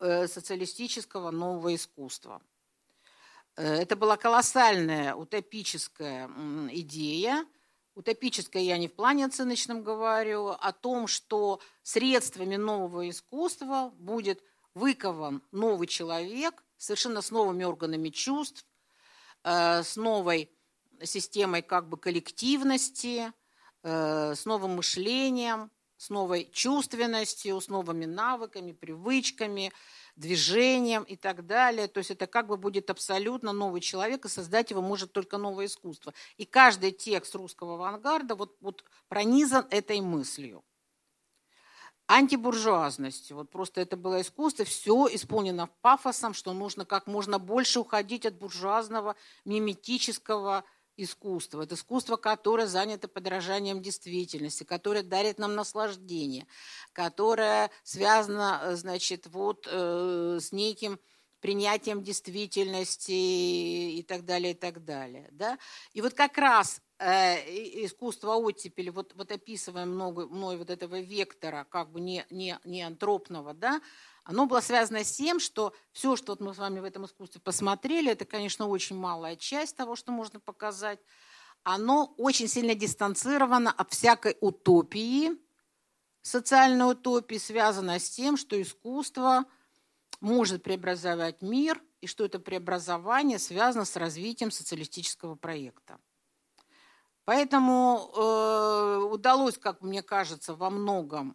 социалистического нового искусства. Э, это была колоссальная утопическая идея. Утопическая я не в плане оценочном говорю, о том, что средствами нового искусства будет выкован новый человек, совершенно с новыми органами чувств, э, с новой системой как бы коллективности, э, с новым мышлением, с новой чувственностью, с новыми навыками, привычками, движением и так далее. То есть это как бы будет абсолютно новый человек, и создать его может только новое искусство. И каждый текст русского авангарда вот, вот пронизан этой мыслью антибуржуазностью. Вот просто это было искусство, все исполнено пафосом, что нужно как можно больше уходить от буржуазного миметического искусства. Это искусство, которое занято подражанием действительности, которое дарит нам наслаждение, которое связано, э, значит, вот э, с неким принятием действительности и так далее, и так далее. Да? И вот как раз э, искусство оттепели, вот, вот описывая много, мной вот этого вектора, как бы не, не, не антропного, да, оно было связано с тем, что все, что вот мы с вами в этом искусстве посмотрели, это, конечно, очень малая часть того, что можно показать. Оно очень сильно дистанцировано от всякой утопии, социальной утопии, связано с тем, что искусство может преобразовать мир, и что это преобразование связано с развитием социалистического проекта. Поэтому э, удалось, как мне кажется, во многом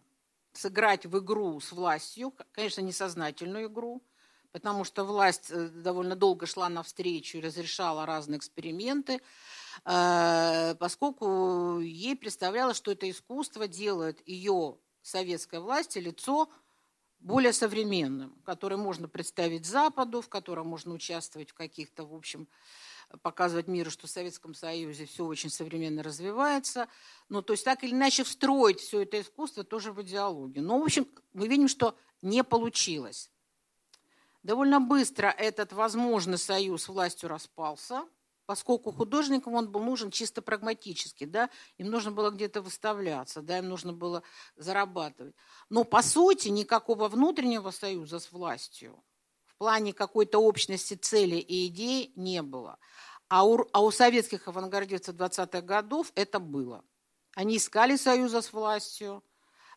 сыграть в игру с властью, конечно, несознательную игру, потому что власть э, довольно долго шла навстречу и разрешала разные эксперименты, э, поскольку ей представлялось, что это искусство делает ее советской власти лицо более современным, которое можно представить Западу, в котором можно участвовать в каких-то, в общем, показывать миру, что в Советском Союзе все очень современно развивается. Ну, то есть так или иначе встроить все это искусство тоже в идеологию. Но, в общем, мы видим, что не получилось. Довольно быстро этот возможный союз властью распался, поскольку художникам он был нужен чисто прагматически, да, им нужно было где-то выставляться, да, им нужно было зарабатывать. Но, по сути, никакого внутреннего союза с властью плане какой-то общности цели и идей не было. А у, а у советских авангардистов 20-х годов это было. Они искали союза с властью,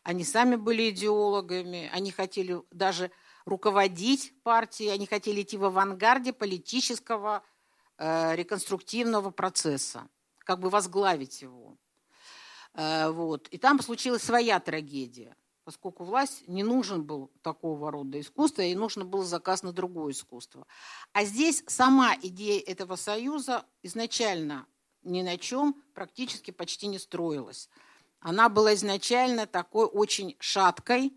они сами были идеологами, они хотели даже руководить партией, они хотели идти в авангарде политического э, реконструктивного процесса, как бы возглавить его. Э, вот. И там случилась своя трагедия поскольку власть не нужен был такого рода искусство, и нужно было заказ на другое искусство. А здесь сама идея этого союза изначально ни на чем практически почти не строилась. Она была изначально такой очень шаткой,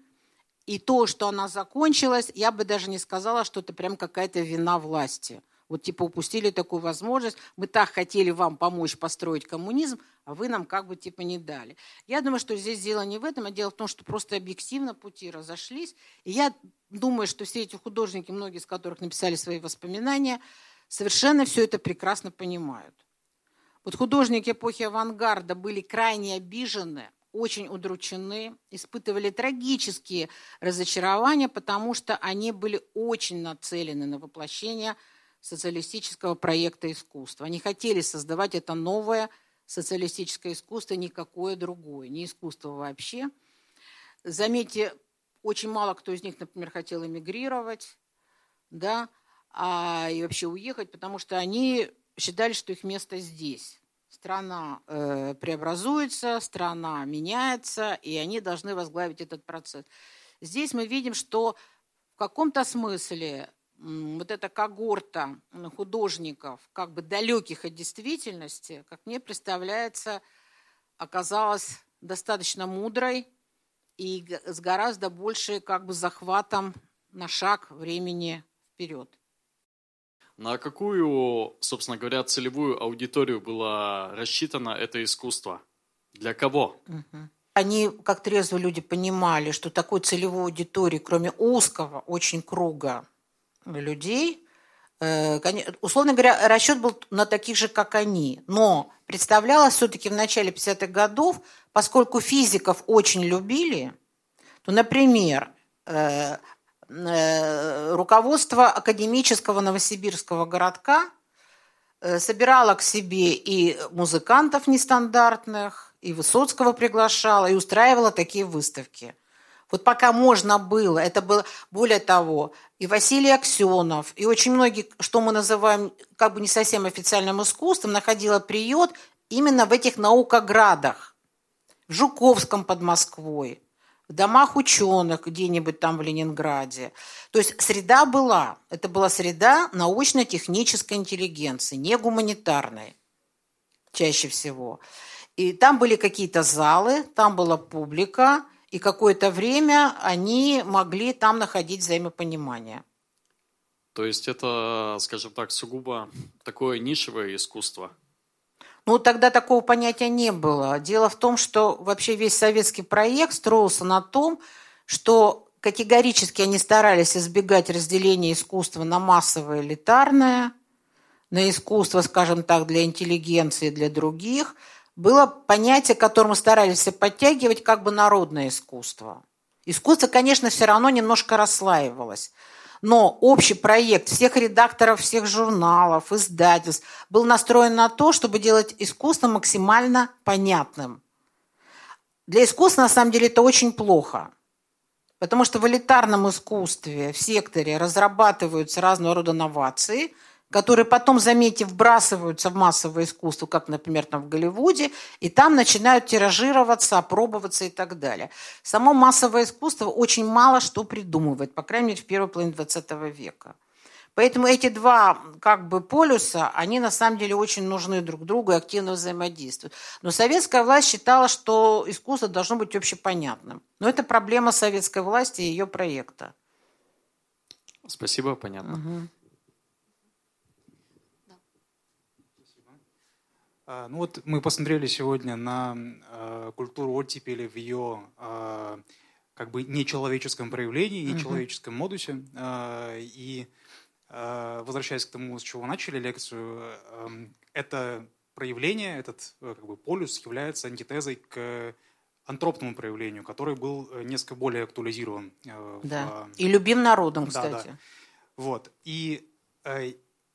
и то, что она закончилась, я бы даже не сказала, что это прям какая-то вина власти – вот типа упустили такую возможность, мы так хотели вам помочь построить коммунизм, а вы нам как бы типа не дали. Я думаю, что здесь дело не в этом, а дело в том, что просто объективно пути разошлись. И я думаю, что все эти художники, многие из которых написали свои воспоминания, совершенно все это прекрасно понимают. Вот художники эпохи авангарда были крайне обижены, очень удручены, испытывали трагические разочарования, потому что они были очень нацелены на воплощение социалистического проекта искусства. Они хотели создавать это новое социалистическое искусство, никакое другое, не искусство вообще. Заметьте, очень мало кто из них, например, хотел эмигрировать, да, а, и вообще уехать, потому что они считали, что их место здесь. Страна э, преобразуется, страна меняется, и они должны возглавить этот процесс. Здесь мы видим, что в каком-то смысле вот эта когорта художников, как бы далеких от действительности, как мне представляется, оказалась достаточно мудрой и с гораздо большей как бы захватом на шаг времени вперед. На какую, собственно говоря, целевую аудиторию было рассчитано это искусство? Для кого? Угу. Они, как трезвые люди, понимали, что такой целевой аудитории, кроме узкого очень круга людей. Э, условно говоря, расчет был на таких же, как они. Но представлялось все-таки в начале 50-х годов, поскольку физиков очень любили, то, например, э, э, руководство академического новосибирского городка собирало к себе и музыкантов нестандартных, и Высоцкого приглашало, и устраивало такие выставки – вот пока можно было, это было, более того, и Василий Аксенов, и очень многие, что мы называем как бы не совсем официальным искусством, находило приют именно в этих наукоградах, в Жуковском под Москвой, в домах ученых где-нибудь там в Ленинграде. То есть среда была. Это была среда научно-технической интеллигенции, не гуманитарной чаще всего. И там были какие-то залы, там была публика, и какое-то время они могли там находить взаимопонимание. То есть это, скажем так, сугубо такое нишевое искусство? Ну, тогда такого понятия не было. Дело в том, что вообще весь советский проект строился на том, что категорически они старались избегать разделения искусства на массовое элитарное, на искусство, скажем так, для интеллигенции, для других. Было понятие, к которому старались подтягивать, как бы народное искусство. Искусство, конечно, все равно немножко расслаивалось – но общий проект всех редакторов, всех журналов, издательств был настроен на то, чтобы делать искусство максимально понятным. Для искусства, на самом деле, это очень плохо. Потому что в элитарном искусстве, в секторе разрабатываются разного рода новации – которые потом, заметьте, вбрасываются в массовое искусство, как, например, там в Голливуде, и там начинают тиражироваться, опробоваться и так далее. Само массовое искусство очень мало что придумывает, по крайней мере, в первой половине 20 века. Поэтому эти два как бы полюса, они на самом деле очень нужны друг другу и активно взаимодействуют. Но советская власть считала, что искусство должно быть общепонятным. Но это проблема советской власти и ее проекта. Спасибо, понятно. Угу. Ну вот мы посмотрели сегодня на э, культуру оттепели в ее э, как бы нечеловеческом проявлении, нечеловеческом uh-huh. модусе. Э, и э, возвращаясь к тому, с чего начали лекцию, э, это проявление, этот как бы полюс является антитезой к антропному проявлению, который был несколько более актуализирован. Э, да. В, и любим народом, кстати. Да, да. Вот. И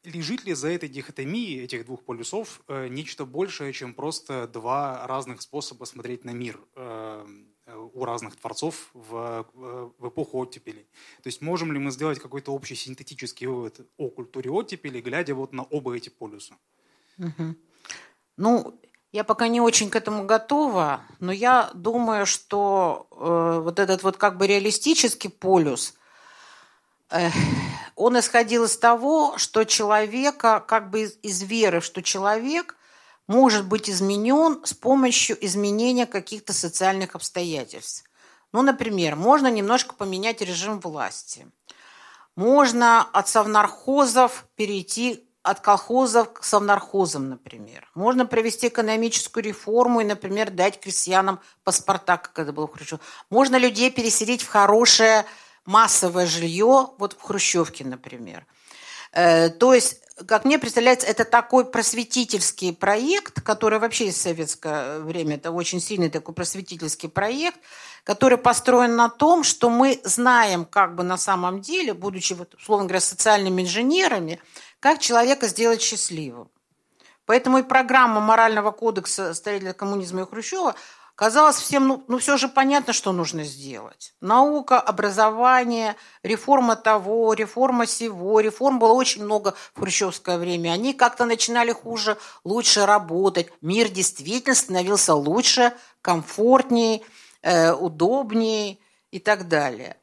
лежит ли за этой дихотомией этих двух полюсов э, нечто большее, чем просто два разных способа смотреть на мир э, у разных творцов в, э, в эпоху оттепели? То есть можем ли мы сделать какой-то общий синтетический вывод о культуре оттепели, глядя вот на оба эти полюса? Угу. Ну, я пока не очень к этому готова, но я думаю, что э, вот этот вот как бы реалистический полюс – он исходил из того, что человека, как бы из, из веры, что человек может быть изменен с помощью изменения каких-то социальных обстоятельств. Ну, например, можно немножко поменять режим власти. Можно от совнархозов перейти от колхозов к совнархозам, например. Можно провести экономическую реформу и, например, дать крестьянам паспорта, как это было хорошо. Можно людей переселить в хорошее массовое жилье, вот в Хрущевке, например. Э, то есть, как мне представляется, это такой просветительский проект, который вообще из советское время, это очень сильный такой просветительский проект, который построен на том, что мы знаем как бы на самом деле, будучи, вот, условно говоря, социальными инженерами, как человека сделать счастливым. Поэтому и программа морального кодекса строителя коммунизма и Хрущева – Казалось всем, ну, ну все же понятно, что нужно сделать. Наука, образование, реформа того, реформа сего. Реформ было очень много в хрущевское время. Они как-то начинали хуже, лучше работать. Мир действительно становился лучше, комфортнее, э, удобнее и так далее.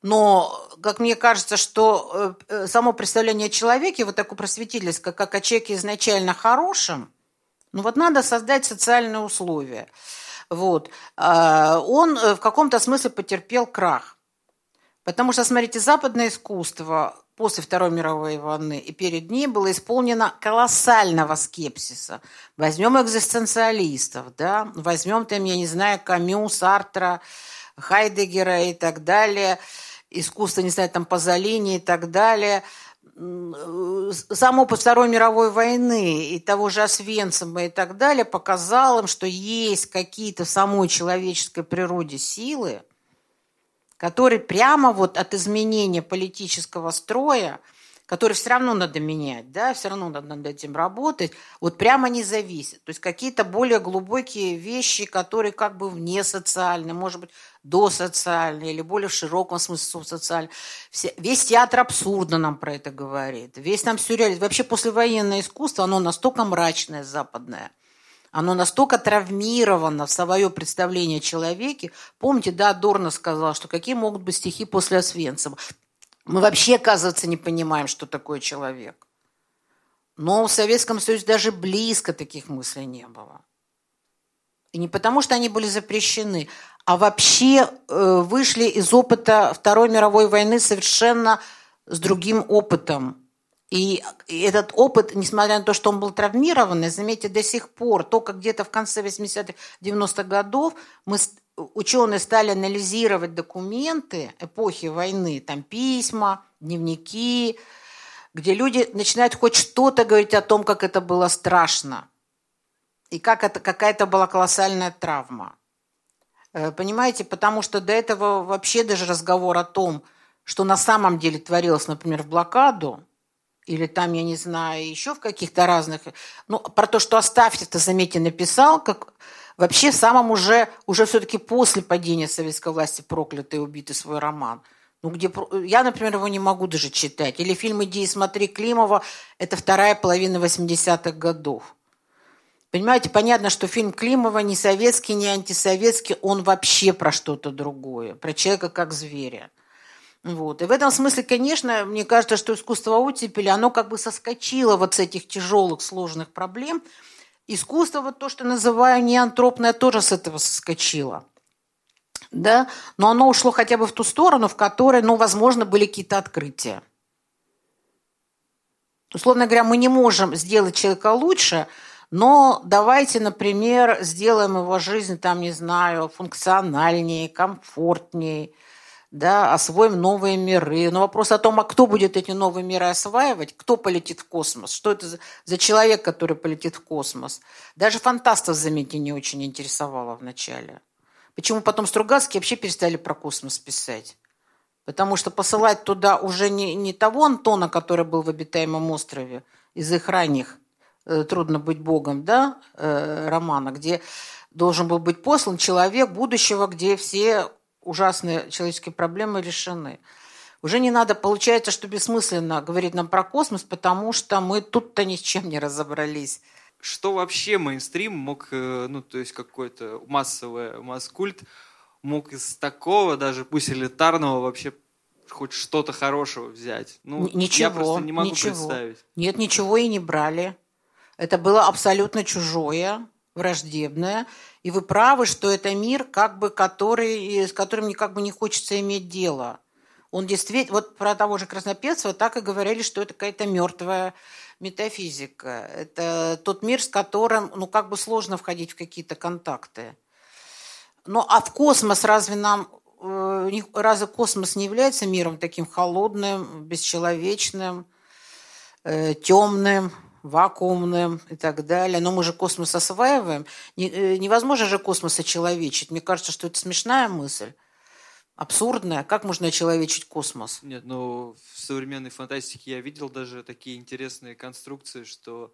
Но, как мне кажется, что э, само представление о человеке, вот такое просветительское, как о человеке изначально хорошем, ну вот надо создать социальные условия – вот, а, он э, в каком-то смысле потерпел крах. Потому что, смотрите, западное искусство после Второй мировой войны и перед ней было исполнено колоссального скепсиса. Возьмем экзистенциалистов, да, возьмем там, я не знаю, Камю, Сартра, Хайдегера и так далее, искусство, не знаю, там Пазолини и так далее – сам опыт Второй мировой войны и того же Освенцима и так далее показал им, что есть какие-то в самой человеческой природе силы, которые прямо вот от изменения политического строя – который все равно надо менять, да, все равно надо над этим работать, вот прямо не зависит. То есть какие-то более глубокие вещи, которые как бы вне социальные, может быть, досоциальные или более в широком смысле социальные. Весь театр абсурда нам про это говорит. Весь нам сюрреализм. Вообще послевоенное искусство, оно настолько мрачное, западное, Оно настолько травмировано в свое представление о человеке. Помните, да, Дорна сказал, что какие могут быть стихи после Освенцима. Мы вообще, оказывается, не понимаем, что такое человек. Но в Советском Союзе даже близко таких мыслей не было. И не потому, что они были запрещены, а вообще э, вышли из опыта Второй мировой войны совершенно с другим опытом. И этот опыт, несмотря на то, что он был травмированный, заметьте, до сих пор, только где-то в конце 80-х, 90-х годов мы, ученые стали анализировать документы эпохи войны, там письма, дневники, где люди начинают хоть что-то говорить о том, как это было страшно и как это какая-то была колоссальная травма. Э, понимаете, потому что до этого вообще даже разговор о том, что на самом деле творилось, например, в блокаду, или там, я не знаю, еще в каких-то разных... Ну, про то, что оставьте, это, заметьте, написал, как вообще самым уже, уже все-таки после падения советской власти проклятый убитый свой роман. Ну, где... Я, например, его не могу даже читать. Или фильм «Иди и смотри» Климова, это вторая половина 80-х годов. Понимаете, понятно, что фильм Климова не советский, не антисоветский, он вообще про что-то другое, про человека как зверя. Вот. И в этом смысле, конечно, мне кажется, что искусство оттепели, оно как бы соскочило вот с этих тяжелых, сложных проблем. Искусство, вот то, что называю неантропное, тоже с этого соскочило. Да? Но оно ушло хотя бы в ту сторону, в которой, ну, возможно, были какие-то открытия. Условно говоря, мы не можем сделать человека лучше, но давайте, например, сделаем его жизнь, там, не знаю, функциональнее, комфортнее – да, освоим новые миры. Но вопрос о том, а кто будет эти новые миры осваивать, кто полетит в космос, что это за, человек, который полетит в космос. Даже фантастов, заметьте, не очень интересовало вначале. Почему потом Стругацкие вообще перестали про космос писать? Потому что посылать туда уже не, не того Антона, который был в обитаемом острове, из их ранних э, «Трудно быть Богом», да, э, романа, где должен был быть послан человек будущего, где все ужасные человеческие проблемы решены. Уже не надо, получается, что бессмысленно говорить нам про космос, потому что мы тут-то ни с чем не разобрались. Что вообще мейнстрим мог, э, ну, то есть какой-то массовый масс-культ мог из такого, даже пусть элитарного, вообще хоть что-то хорошего взять? Ну, ничего, я просто не могу ничего. представить. Нет, ничего и не брали. Это было абсолютно чужое, враждебное. И вы правы, что это мир, как бы, который, с которым как бы не хочется иметь дело. Он действительно, вот про того же Краснопецова так и говорили, что это какая-то мертвая метафизика. Это тот мир, с которым, ну, как бы сложно входить в какие-то контакты. Ну, а в космос разве нам, э, разве космос не является миром таким холодным, бесчеловечным, э, темным? Вакуумным и так далее. Но мы же космос осваиваем. Э, невозможно же космос очеловечить. Мне кажется, что это смешная мысль. Абсурдная. Как можно очеловечить космос? Нет, ну в современной фантастике я видел даже такие интересные конструкции, что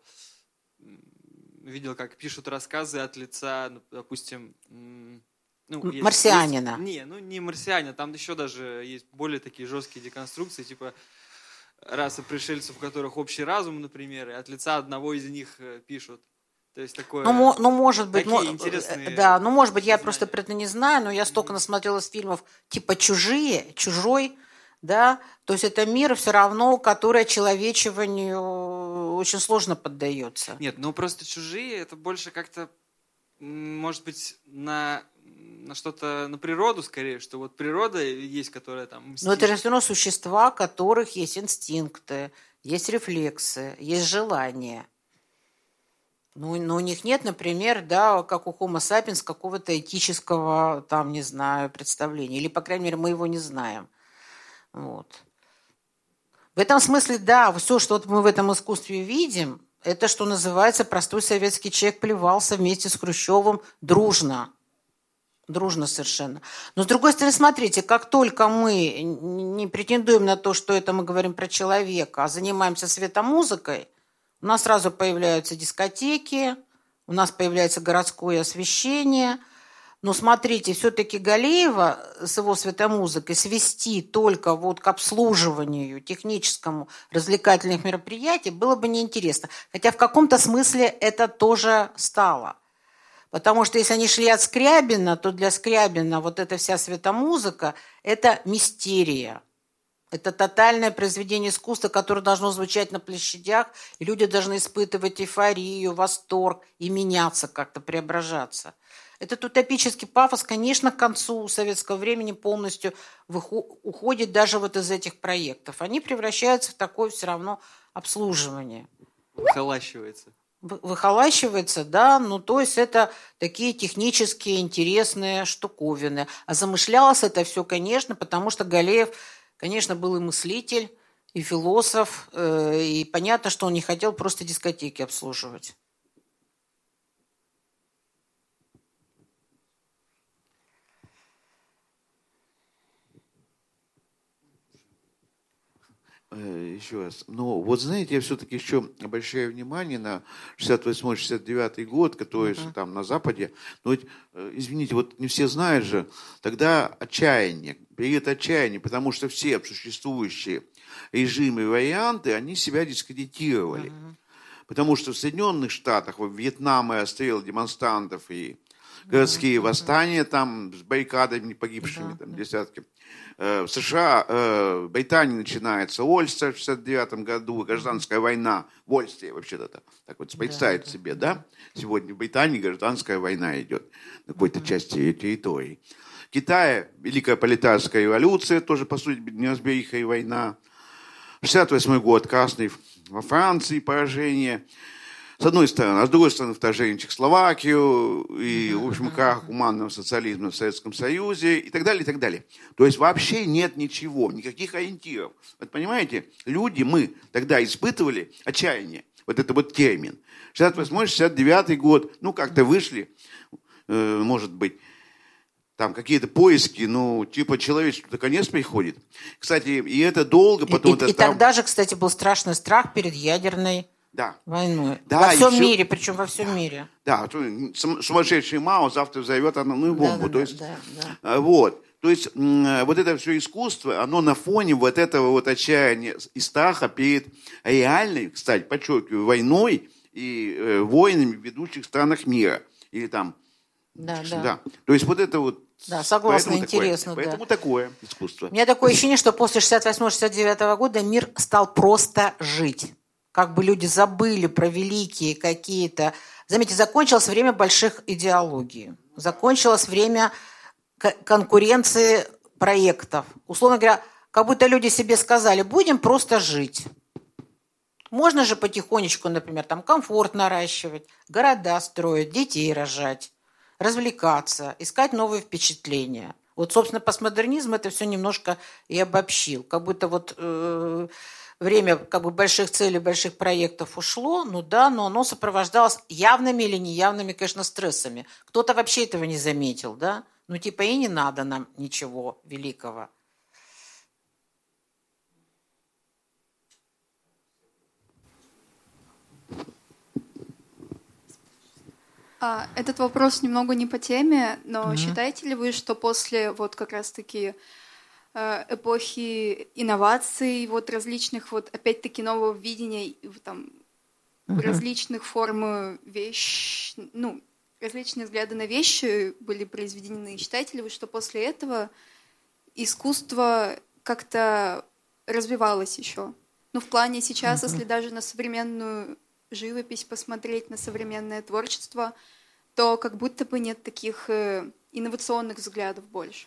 видел, как пишут рассказы от лица, ну, допустим, ну, марсианина. Есть, не, ну не марсианина, там еще даже есть более такие жесткие деконструкции, типа расы пришельцев, у которых общий разум, например, и от лица одного из них э, пишут. То есть такое... Ну, ну может быть, ну, интересные да, ну может быть, я знания. просто про это не знаю, но я столько насмотрелась фильмов типа «Чужие», «Чужой», да, то есть это мир все равно, который человечиванию очень сложно поддается. Нет, ну просто «Чужие» это больше как-то, может быть, на на что-то, на природу скорее, что вот природа есть, которая там мстит. Но это же все равно существа, у которых есть инстинкты, есть рефлексы, есть желания. Ну, но у них нет, например, да, как у Homo sapiens, какого-то этического, там, не знаю, представления. Или, по крайней мере, мы его не знаем. Вот. В этом смысле, да, все, что вот мы в этом искусстве видим, это, что называется, простой советский человек плевался вместе с Хрущевым дружно – Дружно совершенно. Но с другой стороны, смотрите, как только мы не претендуем на то, что это мы говорим про человека, а занимаемся светомузыкой, у нас сразу появляются дискотеки, у нас появляется городское освещение. Но смотрите, все-таки Галеева с его светомузыкой свести только вот к обслуживанию техническому развлекательных мероприятий было бы неинтересно. Хотя в каком-то смысле это тоже стало – Потому что если они шли от Скрябина, то для Скрябина вот эта вся светомузыка – это мистерия. Это тотальное произведение искусства, которое должно звучать на площадях, и люди должны испытывать эйфорию, восторг и меняться как-то, преображаться. Этот утопический пафос, конечно, к концу советского времени полностью уходит даже вот из этих проектов. Они превращаются в такое все равно обслуживание. Выхолащивается. Выхолащивается, да, ну то есть это такие технические интересные штуковины. А замышлялось это все, конечно, потому что Галеев Конечно, был и мыслитель, и философ, э, и понятно, что он не хотел просто дискотеки обслуживать. Еще раз. Но вот знаете, я все-таки еще обращаю внимание на 68-69 год, который uh-huh. там на Западе. Но ведь, э, извините, вот не все знают же, тогда отчаяние, период отчаяния, потому что все существующие режимы и варианты, они себя дискредитировали. Uh-huh. Потому что в Соединенных Штатах, в Вьетнаме расстрел демонстрантов и городские восстания там с баррикадами погибшими, там десятки. Э, в США, э, в Британии начинается Ольстер в 69 году, гражданская война в Ольстере, вообще-то так вот представить да, себе, да. Сегодня в Британии гражданская война идет на какой-то части территории. В Китае Великая Пролетарская революция, тоже, по сути, неразбериха и война. 68 год, Красный во Франции поражение. С одной стороны, а с другой стороны вторжение в Чехословакию и, в общем, крах гуманного социализма в Советском Союзе и так далее, и так далее. То есть вообще нет ничего, никаких ориентиров. Вот понимаете, люди, мы тогда испытывали отчаяние. Вот это вот термин. 68-69 год, ну, как-то вышли, э, может быть, там какие-то поиски, ну, типа человечеству конец приходит. Кстати, и это долго потом... И, это, и там... тогда же, кстати, был страшный страх перед ядерной да. Войной. Да, во всем все... мире, причем во всем мире. Да, сумасшедший Мао завтра взорвет атомную бомбу. Да, да, То есть, да, да. А, вот. То есть вот это все искусство, оно на фоне вот этого вот отчаяния и страха перед реальной, кстати, подчеркиваю, войной и э, войнами в ведущих странах мира. Или там... Да, да. да. То есть вот это вот да, согласна, поэтому интересно. Такое, да. Поэтому такое искусство. У меня такое ощущение, что после 68-69 года мир стал просто жить как бы люди забыли про великие какие-то... Заметьте, закончилось время больших идеологий, закончилось время конкуренции проектов. Условно говоря, как будто люди себе сказали, будем просто жить. Можно же потихонечку, например, там комфорт наращивать, города строить, детей рожать, развлекаться, искать новые впечатления. Вот, собственно, постмодернизм это все немножко и обобщил. Как будто вот э, время как бы больших целей, больших проектов ушло, ну да, но оно сопровождалось явными или неявными, конечно, стрессами. Кто-то вообще этого не заметил, да? Ну типа и не надо нам ничего великого. А, этот вопрос немного не по теме, но mm-hmm. считаете ли вы, что после вот как раз-таки эпохи инноваций, вот различных, вот опять-таки нового видения, там, uh-huh. различных форм вещь, ну, различные взгляды на вещи были произведены. Вы, что после этого искусство как-то развивалось еще? Ну, в плане сейчас, uh-huh. если даже на современную живопись посмотреть, на современное творчество, то как будто бы нет таких э, инновационных взглядов больше.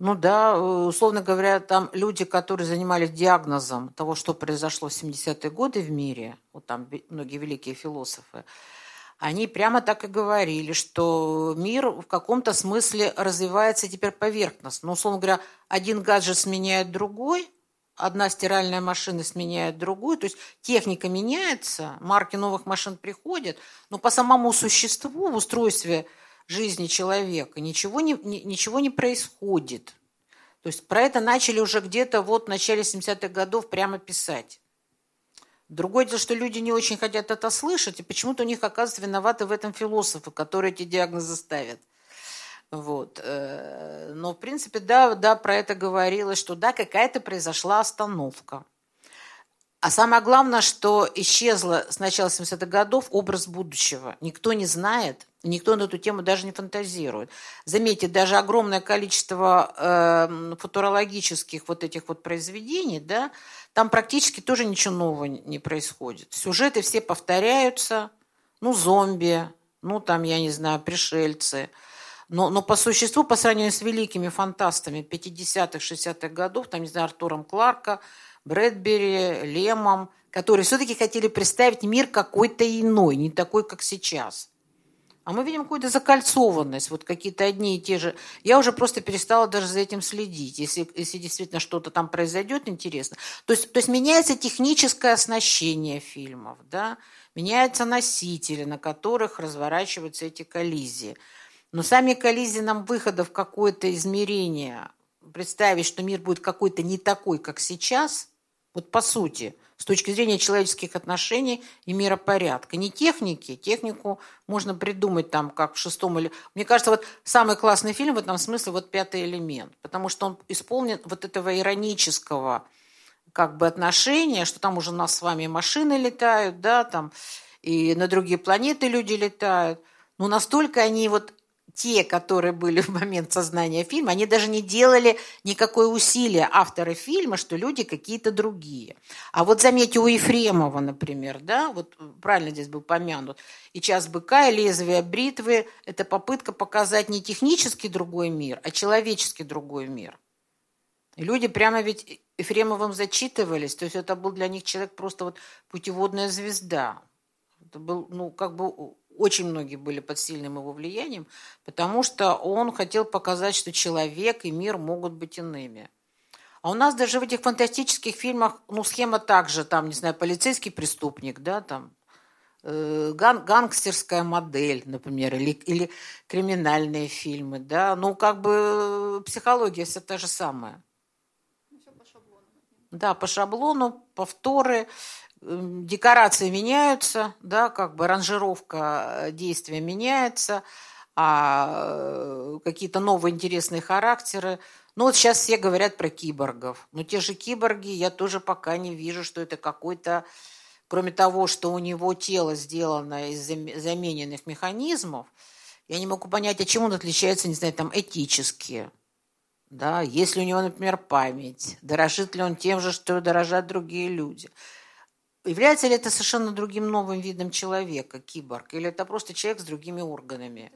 Ну да, э, условно говоря, там люди, которые занимались диагнозом того, что произошло в 70-е годы в мире, вот там многие великие философы, они прямо так и говорили, что мир в каком-то смысле развивается теперь поверхностно. Ну, условно говоря, один гаджет сменяет другой, одна стиральная машина сменяет другую, то есть техника меняется, марки новых машин приходят, но по самому существу в устройстве жизни человека ничего не, ничего не происходит. То есть про это начали уже где-то вот в начале 70-х годов прямо писать. Другое дело, что люди не очень хотят это слышать, и почему-то у них, оказывается, виноваты в этом философы, которые эти диагнозы ставят. Вот. Э, но, в принципе, да, да, про это говорилось, что да, какая-то произошла остановка. А самое главное, что исчезла с начала 70-х годов образ будущего. Никто не знает, Никто на эту тему даже не фантазирует. Заметьте, даже огромное количество э, футурологических вот этих вот произведений, да, там практически тоже ничего нового не происходит. Сюжеты все повторяются, ну, зомби, ну, там, я не знаю, пришельцы. Но, но по существу, по сравнению с великими фантастами 50-х, 60-х годов, там, не знаю, Артуром Кларка, Брэдбери, Лемом, которые все-таки хотели представить мир какой-то иной, не такой, как сейчас. А мы видим какую-то закольцованность, вот какие-то одни и те же. Я уже просто перестала даже за этим следить, если, если действительно что-то там произойдет интересно. То есть, то есть меняется техническое оснащение фильмов, да? меняются носители, на которых разворачиваются эти коллизии. Но сами коллизии нам выхода в какое-то измерение, представить, что мир будет какой-то не такой, как сейчас, вот по сути – с точки зрения человеческих отношений и миропорядка. Не техники, технику можно придумать там, как в шестом или... Мне кажется, вот самый классный фильм в этом смысле вот «Пятый элемент», потому что он исполнен вот этого иронического как бы отношения, что там уже у нас с вами машины летают, да, там, и на другие планеты люди летают. Но настолько они вот те, которые были в момент сознания фильма, они даже не делали никакое усилие, авторы фильма, что люди какие-то другие. А вот заметьте, у Ефремова, например, да, вот правильно здесь был помянут, и «Час быка», и «Лезвие бритвы» – это попытка показать не технически другой мир, а человеческий другой мир. И люди прямо ведь Ефремовым зачитывались, то есть это был для них человек просто вот путеводная звезда. Это был, ну, как бы очень многие были под сильным его влиянием, потому что он хотел показать, что человек и мир могут быть иными. А у нас даже в этих фантастических фильмах, ну, схема также, там, не знаю, полицейский преступник, да, там, э, ган гангстерская модель, например, или, или криминальные фильмы, да, ну, как бы психология все та же самая. Ну, по шаблону. Да, по шаблону, повторы, декорации меняются, да, как бы ранжировка э, действия меняется, а э, какие-то новые интересные характеры. Ну вот сейчас все говорят про киборгов. Но те же киборги, я тоже пока не вижу, что это какой-то, кроме того, что у него тело сделано из замененных механизмов, я не могу понять, а чем он отличается, не знаю, там этически. Да, если у него, например, память, дорожит ли он тем же, что дорожат другие люди – Является ли это совершенно другим новым видом человека, киборг, или это просто человек с другими органами?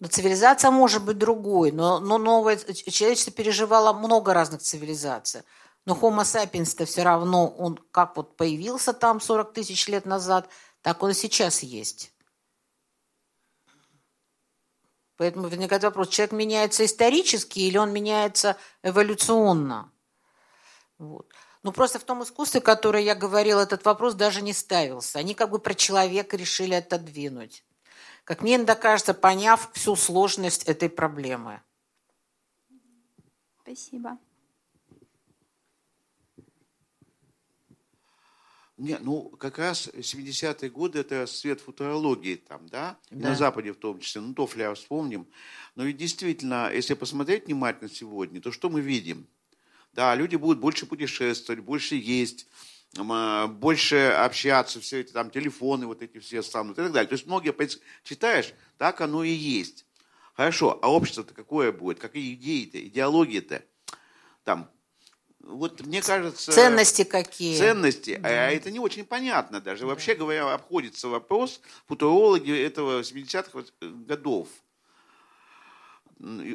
Но цивилизация может быть другой, но, но новое человечество переживало много разных цивилизаций. Но Homo sapiens-то все равно, он как вот появился там 40 тысяч лет назад, так он и сейчас есть. Поэтому возникает вопрос, человек меняется исторически или он меняется эволюционно? Вот. Ну, просто в том искусстве, которое я говорила, этот вопрос даже не ставился. Они как бы про человека решили отодвинуть. Как мне иногда кажется, поняв всю сложность этой проблемы. Спасибо. Не, ну, как раз 70-е годы – это свет футурологии там, да? да, на Западе в том числе, ну, Тофля вспомним. Но ведь действительно, если посмотреть внимательно сегодня, то что мы видим? Да, люди будут больше путешествовать, больше есть, а, больше общаться, все эти там телефоны вот эти все станут и так далее. То есть многие читаешь, так оно и есть. Хорошо, а общество-то какое будет? Какие идеи-то, идеологии-то? Там, вот мне кажется... Ценности какие? Ценности. Да. А это не очень понятно даже. Да. Вообще говоря, обходится вопрос футурологи этого 70-х годов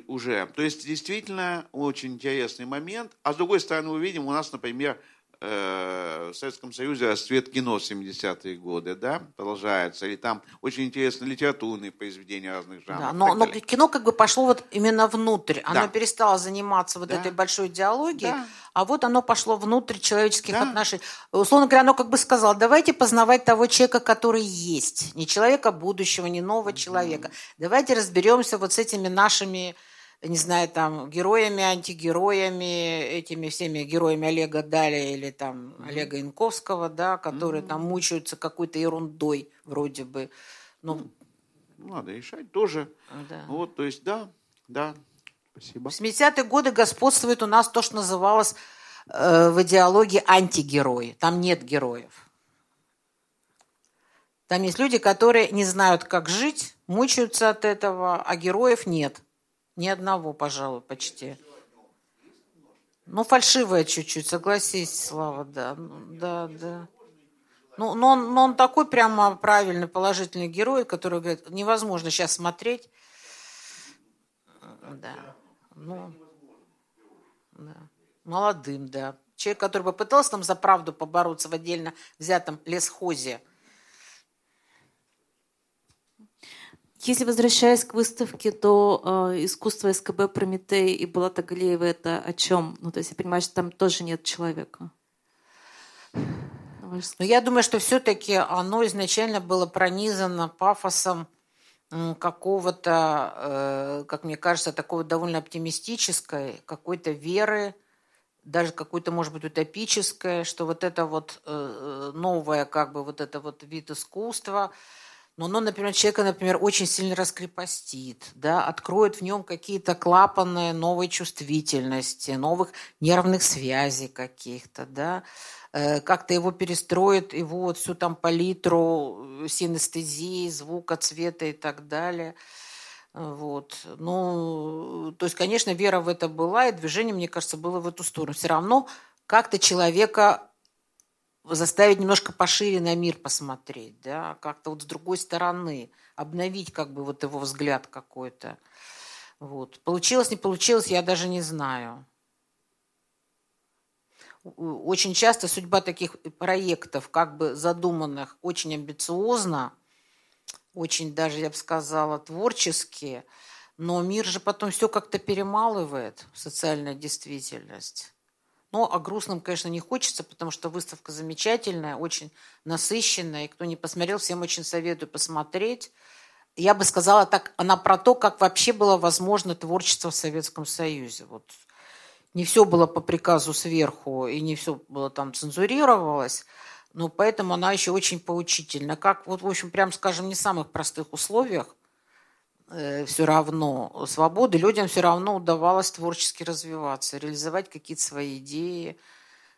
уже. То есть действительно очень интересный момент. А с другой стороны, мы видим, у нас, например, в Советском Союзе расцвет кино 70-е годы, да, продолжается, или там очень интересные литературные произведения разных жанров. Да, но, но кино как бы пошло вот именно внутрь, оно да. перестало заниматься вот да. этой большой идеологией, да. а вот оно пошло внутрь человеческих да. отношений. Условно говоря, оно как бы сказало, давайте познавать того человека, который есть, не человека будущего, не нового mm-hmm. человека. Давайте разберемся вот с этими нашими не знаю, там, героями, антигероями, этими всеми героями Олега Даля или там mm-hmm. Олега Инковского, да, которые mm-hmm. там мучаются какой-то ерундой вроде бы. Ну, Надо решать тоже. Да. Вот, то есть, да, да, спасибо. В 70-е годы господствует у нас то, что называлось э, в идеологии антигерои. Там нет героев. Там есть люди, которые не знают, как жить, мучаются от этого, а героев нет. Ни одного, пожалуй, почти. Ну, фальшивая чуть-чуть, согласись, Слава, да. Да, да. Ну, но он, но он такой прямо правильный, положительный герой, который говорит, невозможно сейчас смотреть. Да. Ну, да. Молодым, да. Человек, который попытался там за правду побороться в отдельно взятом лесхозе. Если возвращаясь к выставке, то э, искусство СКБ Прометей и Булата Галеева это о чем? Ну, то есть я понимаю, что там тоже нет человека. Но ну, я думаю, что все-таки оно изначально было пронизано пафосом какого-то, э, как мне кажется, такого довольно оптимистической, какой-то веры, даже какой-то, может быть, утопической, что вот это вот э, новое, как бы вот это вот вид искусства, но оно, например, человека, например, очень сильно раскрепостит, да, откроет в нем какие-то клапаны новой чувствительности, новых нервных связей каких-то, да, Э, как-то его перестроит, его вот всю там палитру э, синестезии, звука, цвета и так далее. Вот. Ну, то есть, конечно, вера в это была, и движение, мне кажется, было в эту сторону. Все равно как-то человека заставить немножко пошире на мир посмотреть, да, как-то вот с другой стороны, обновить как бы вот его взгляд какой-то. Вот. Получилось, не получилось, я даже не знаю очень часто судьба таких проектов, как бы задуманных очень амбициозно, очень даже, я бы сказала, творческие, но мир же потом все как-то перемалывает, социальная действительность. Но о грустном, конечно, не хочется, потому что выставка замечательная, очень насыщенная, и кто не посмотрел, всем очень советую посмотреть. Я бы сказала так, она про то, как вообще было возможно творчество в Советском Союзе. Вот не все было по приказу сверху и не все было там цензурировалось, но поэтому она еще очень поучительна. Как, вот, в общем, прям скажем, не в самых простых условиях все равно свободы, людям все равно удавалось творчески развиваться, реализовать какие-то свои идеи.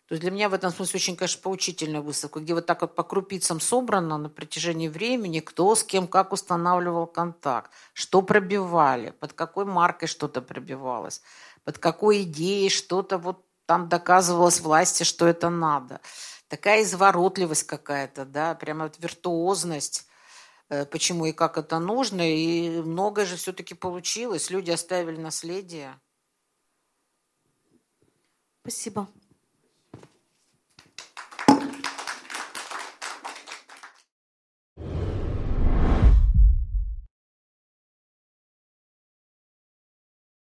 То есть для меня в этом смысле очень, конечно, поучительная выставка, где вот так вот по крупицам собрано на протяжении времени, кто с кем как устанавливал контакт, что пробивали, под какой маркой что-то пробивалось под какой идеей что-то вот там доказывалось власти, что это надо. Такая изворотливость какая-то, да, прямо вот виртуозность, э, почему и как это нужно. И многое же все-таки получилось. Люди оставили наследие. Спасибо.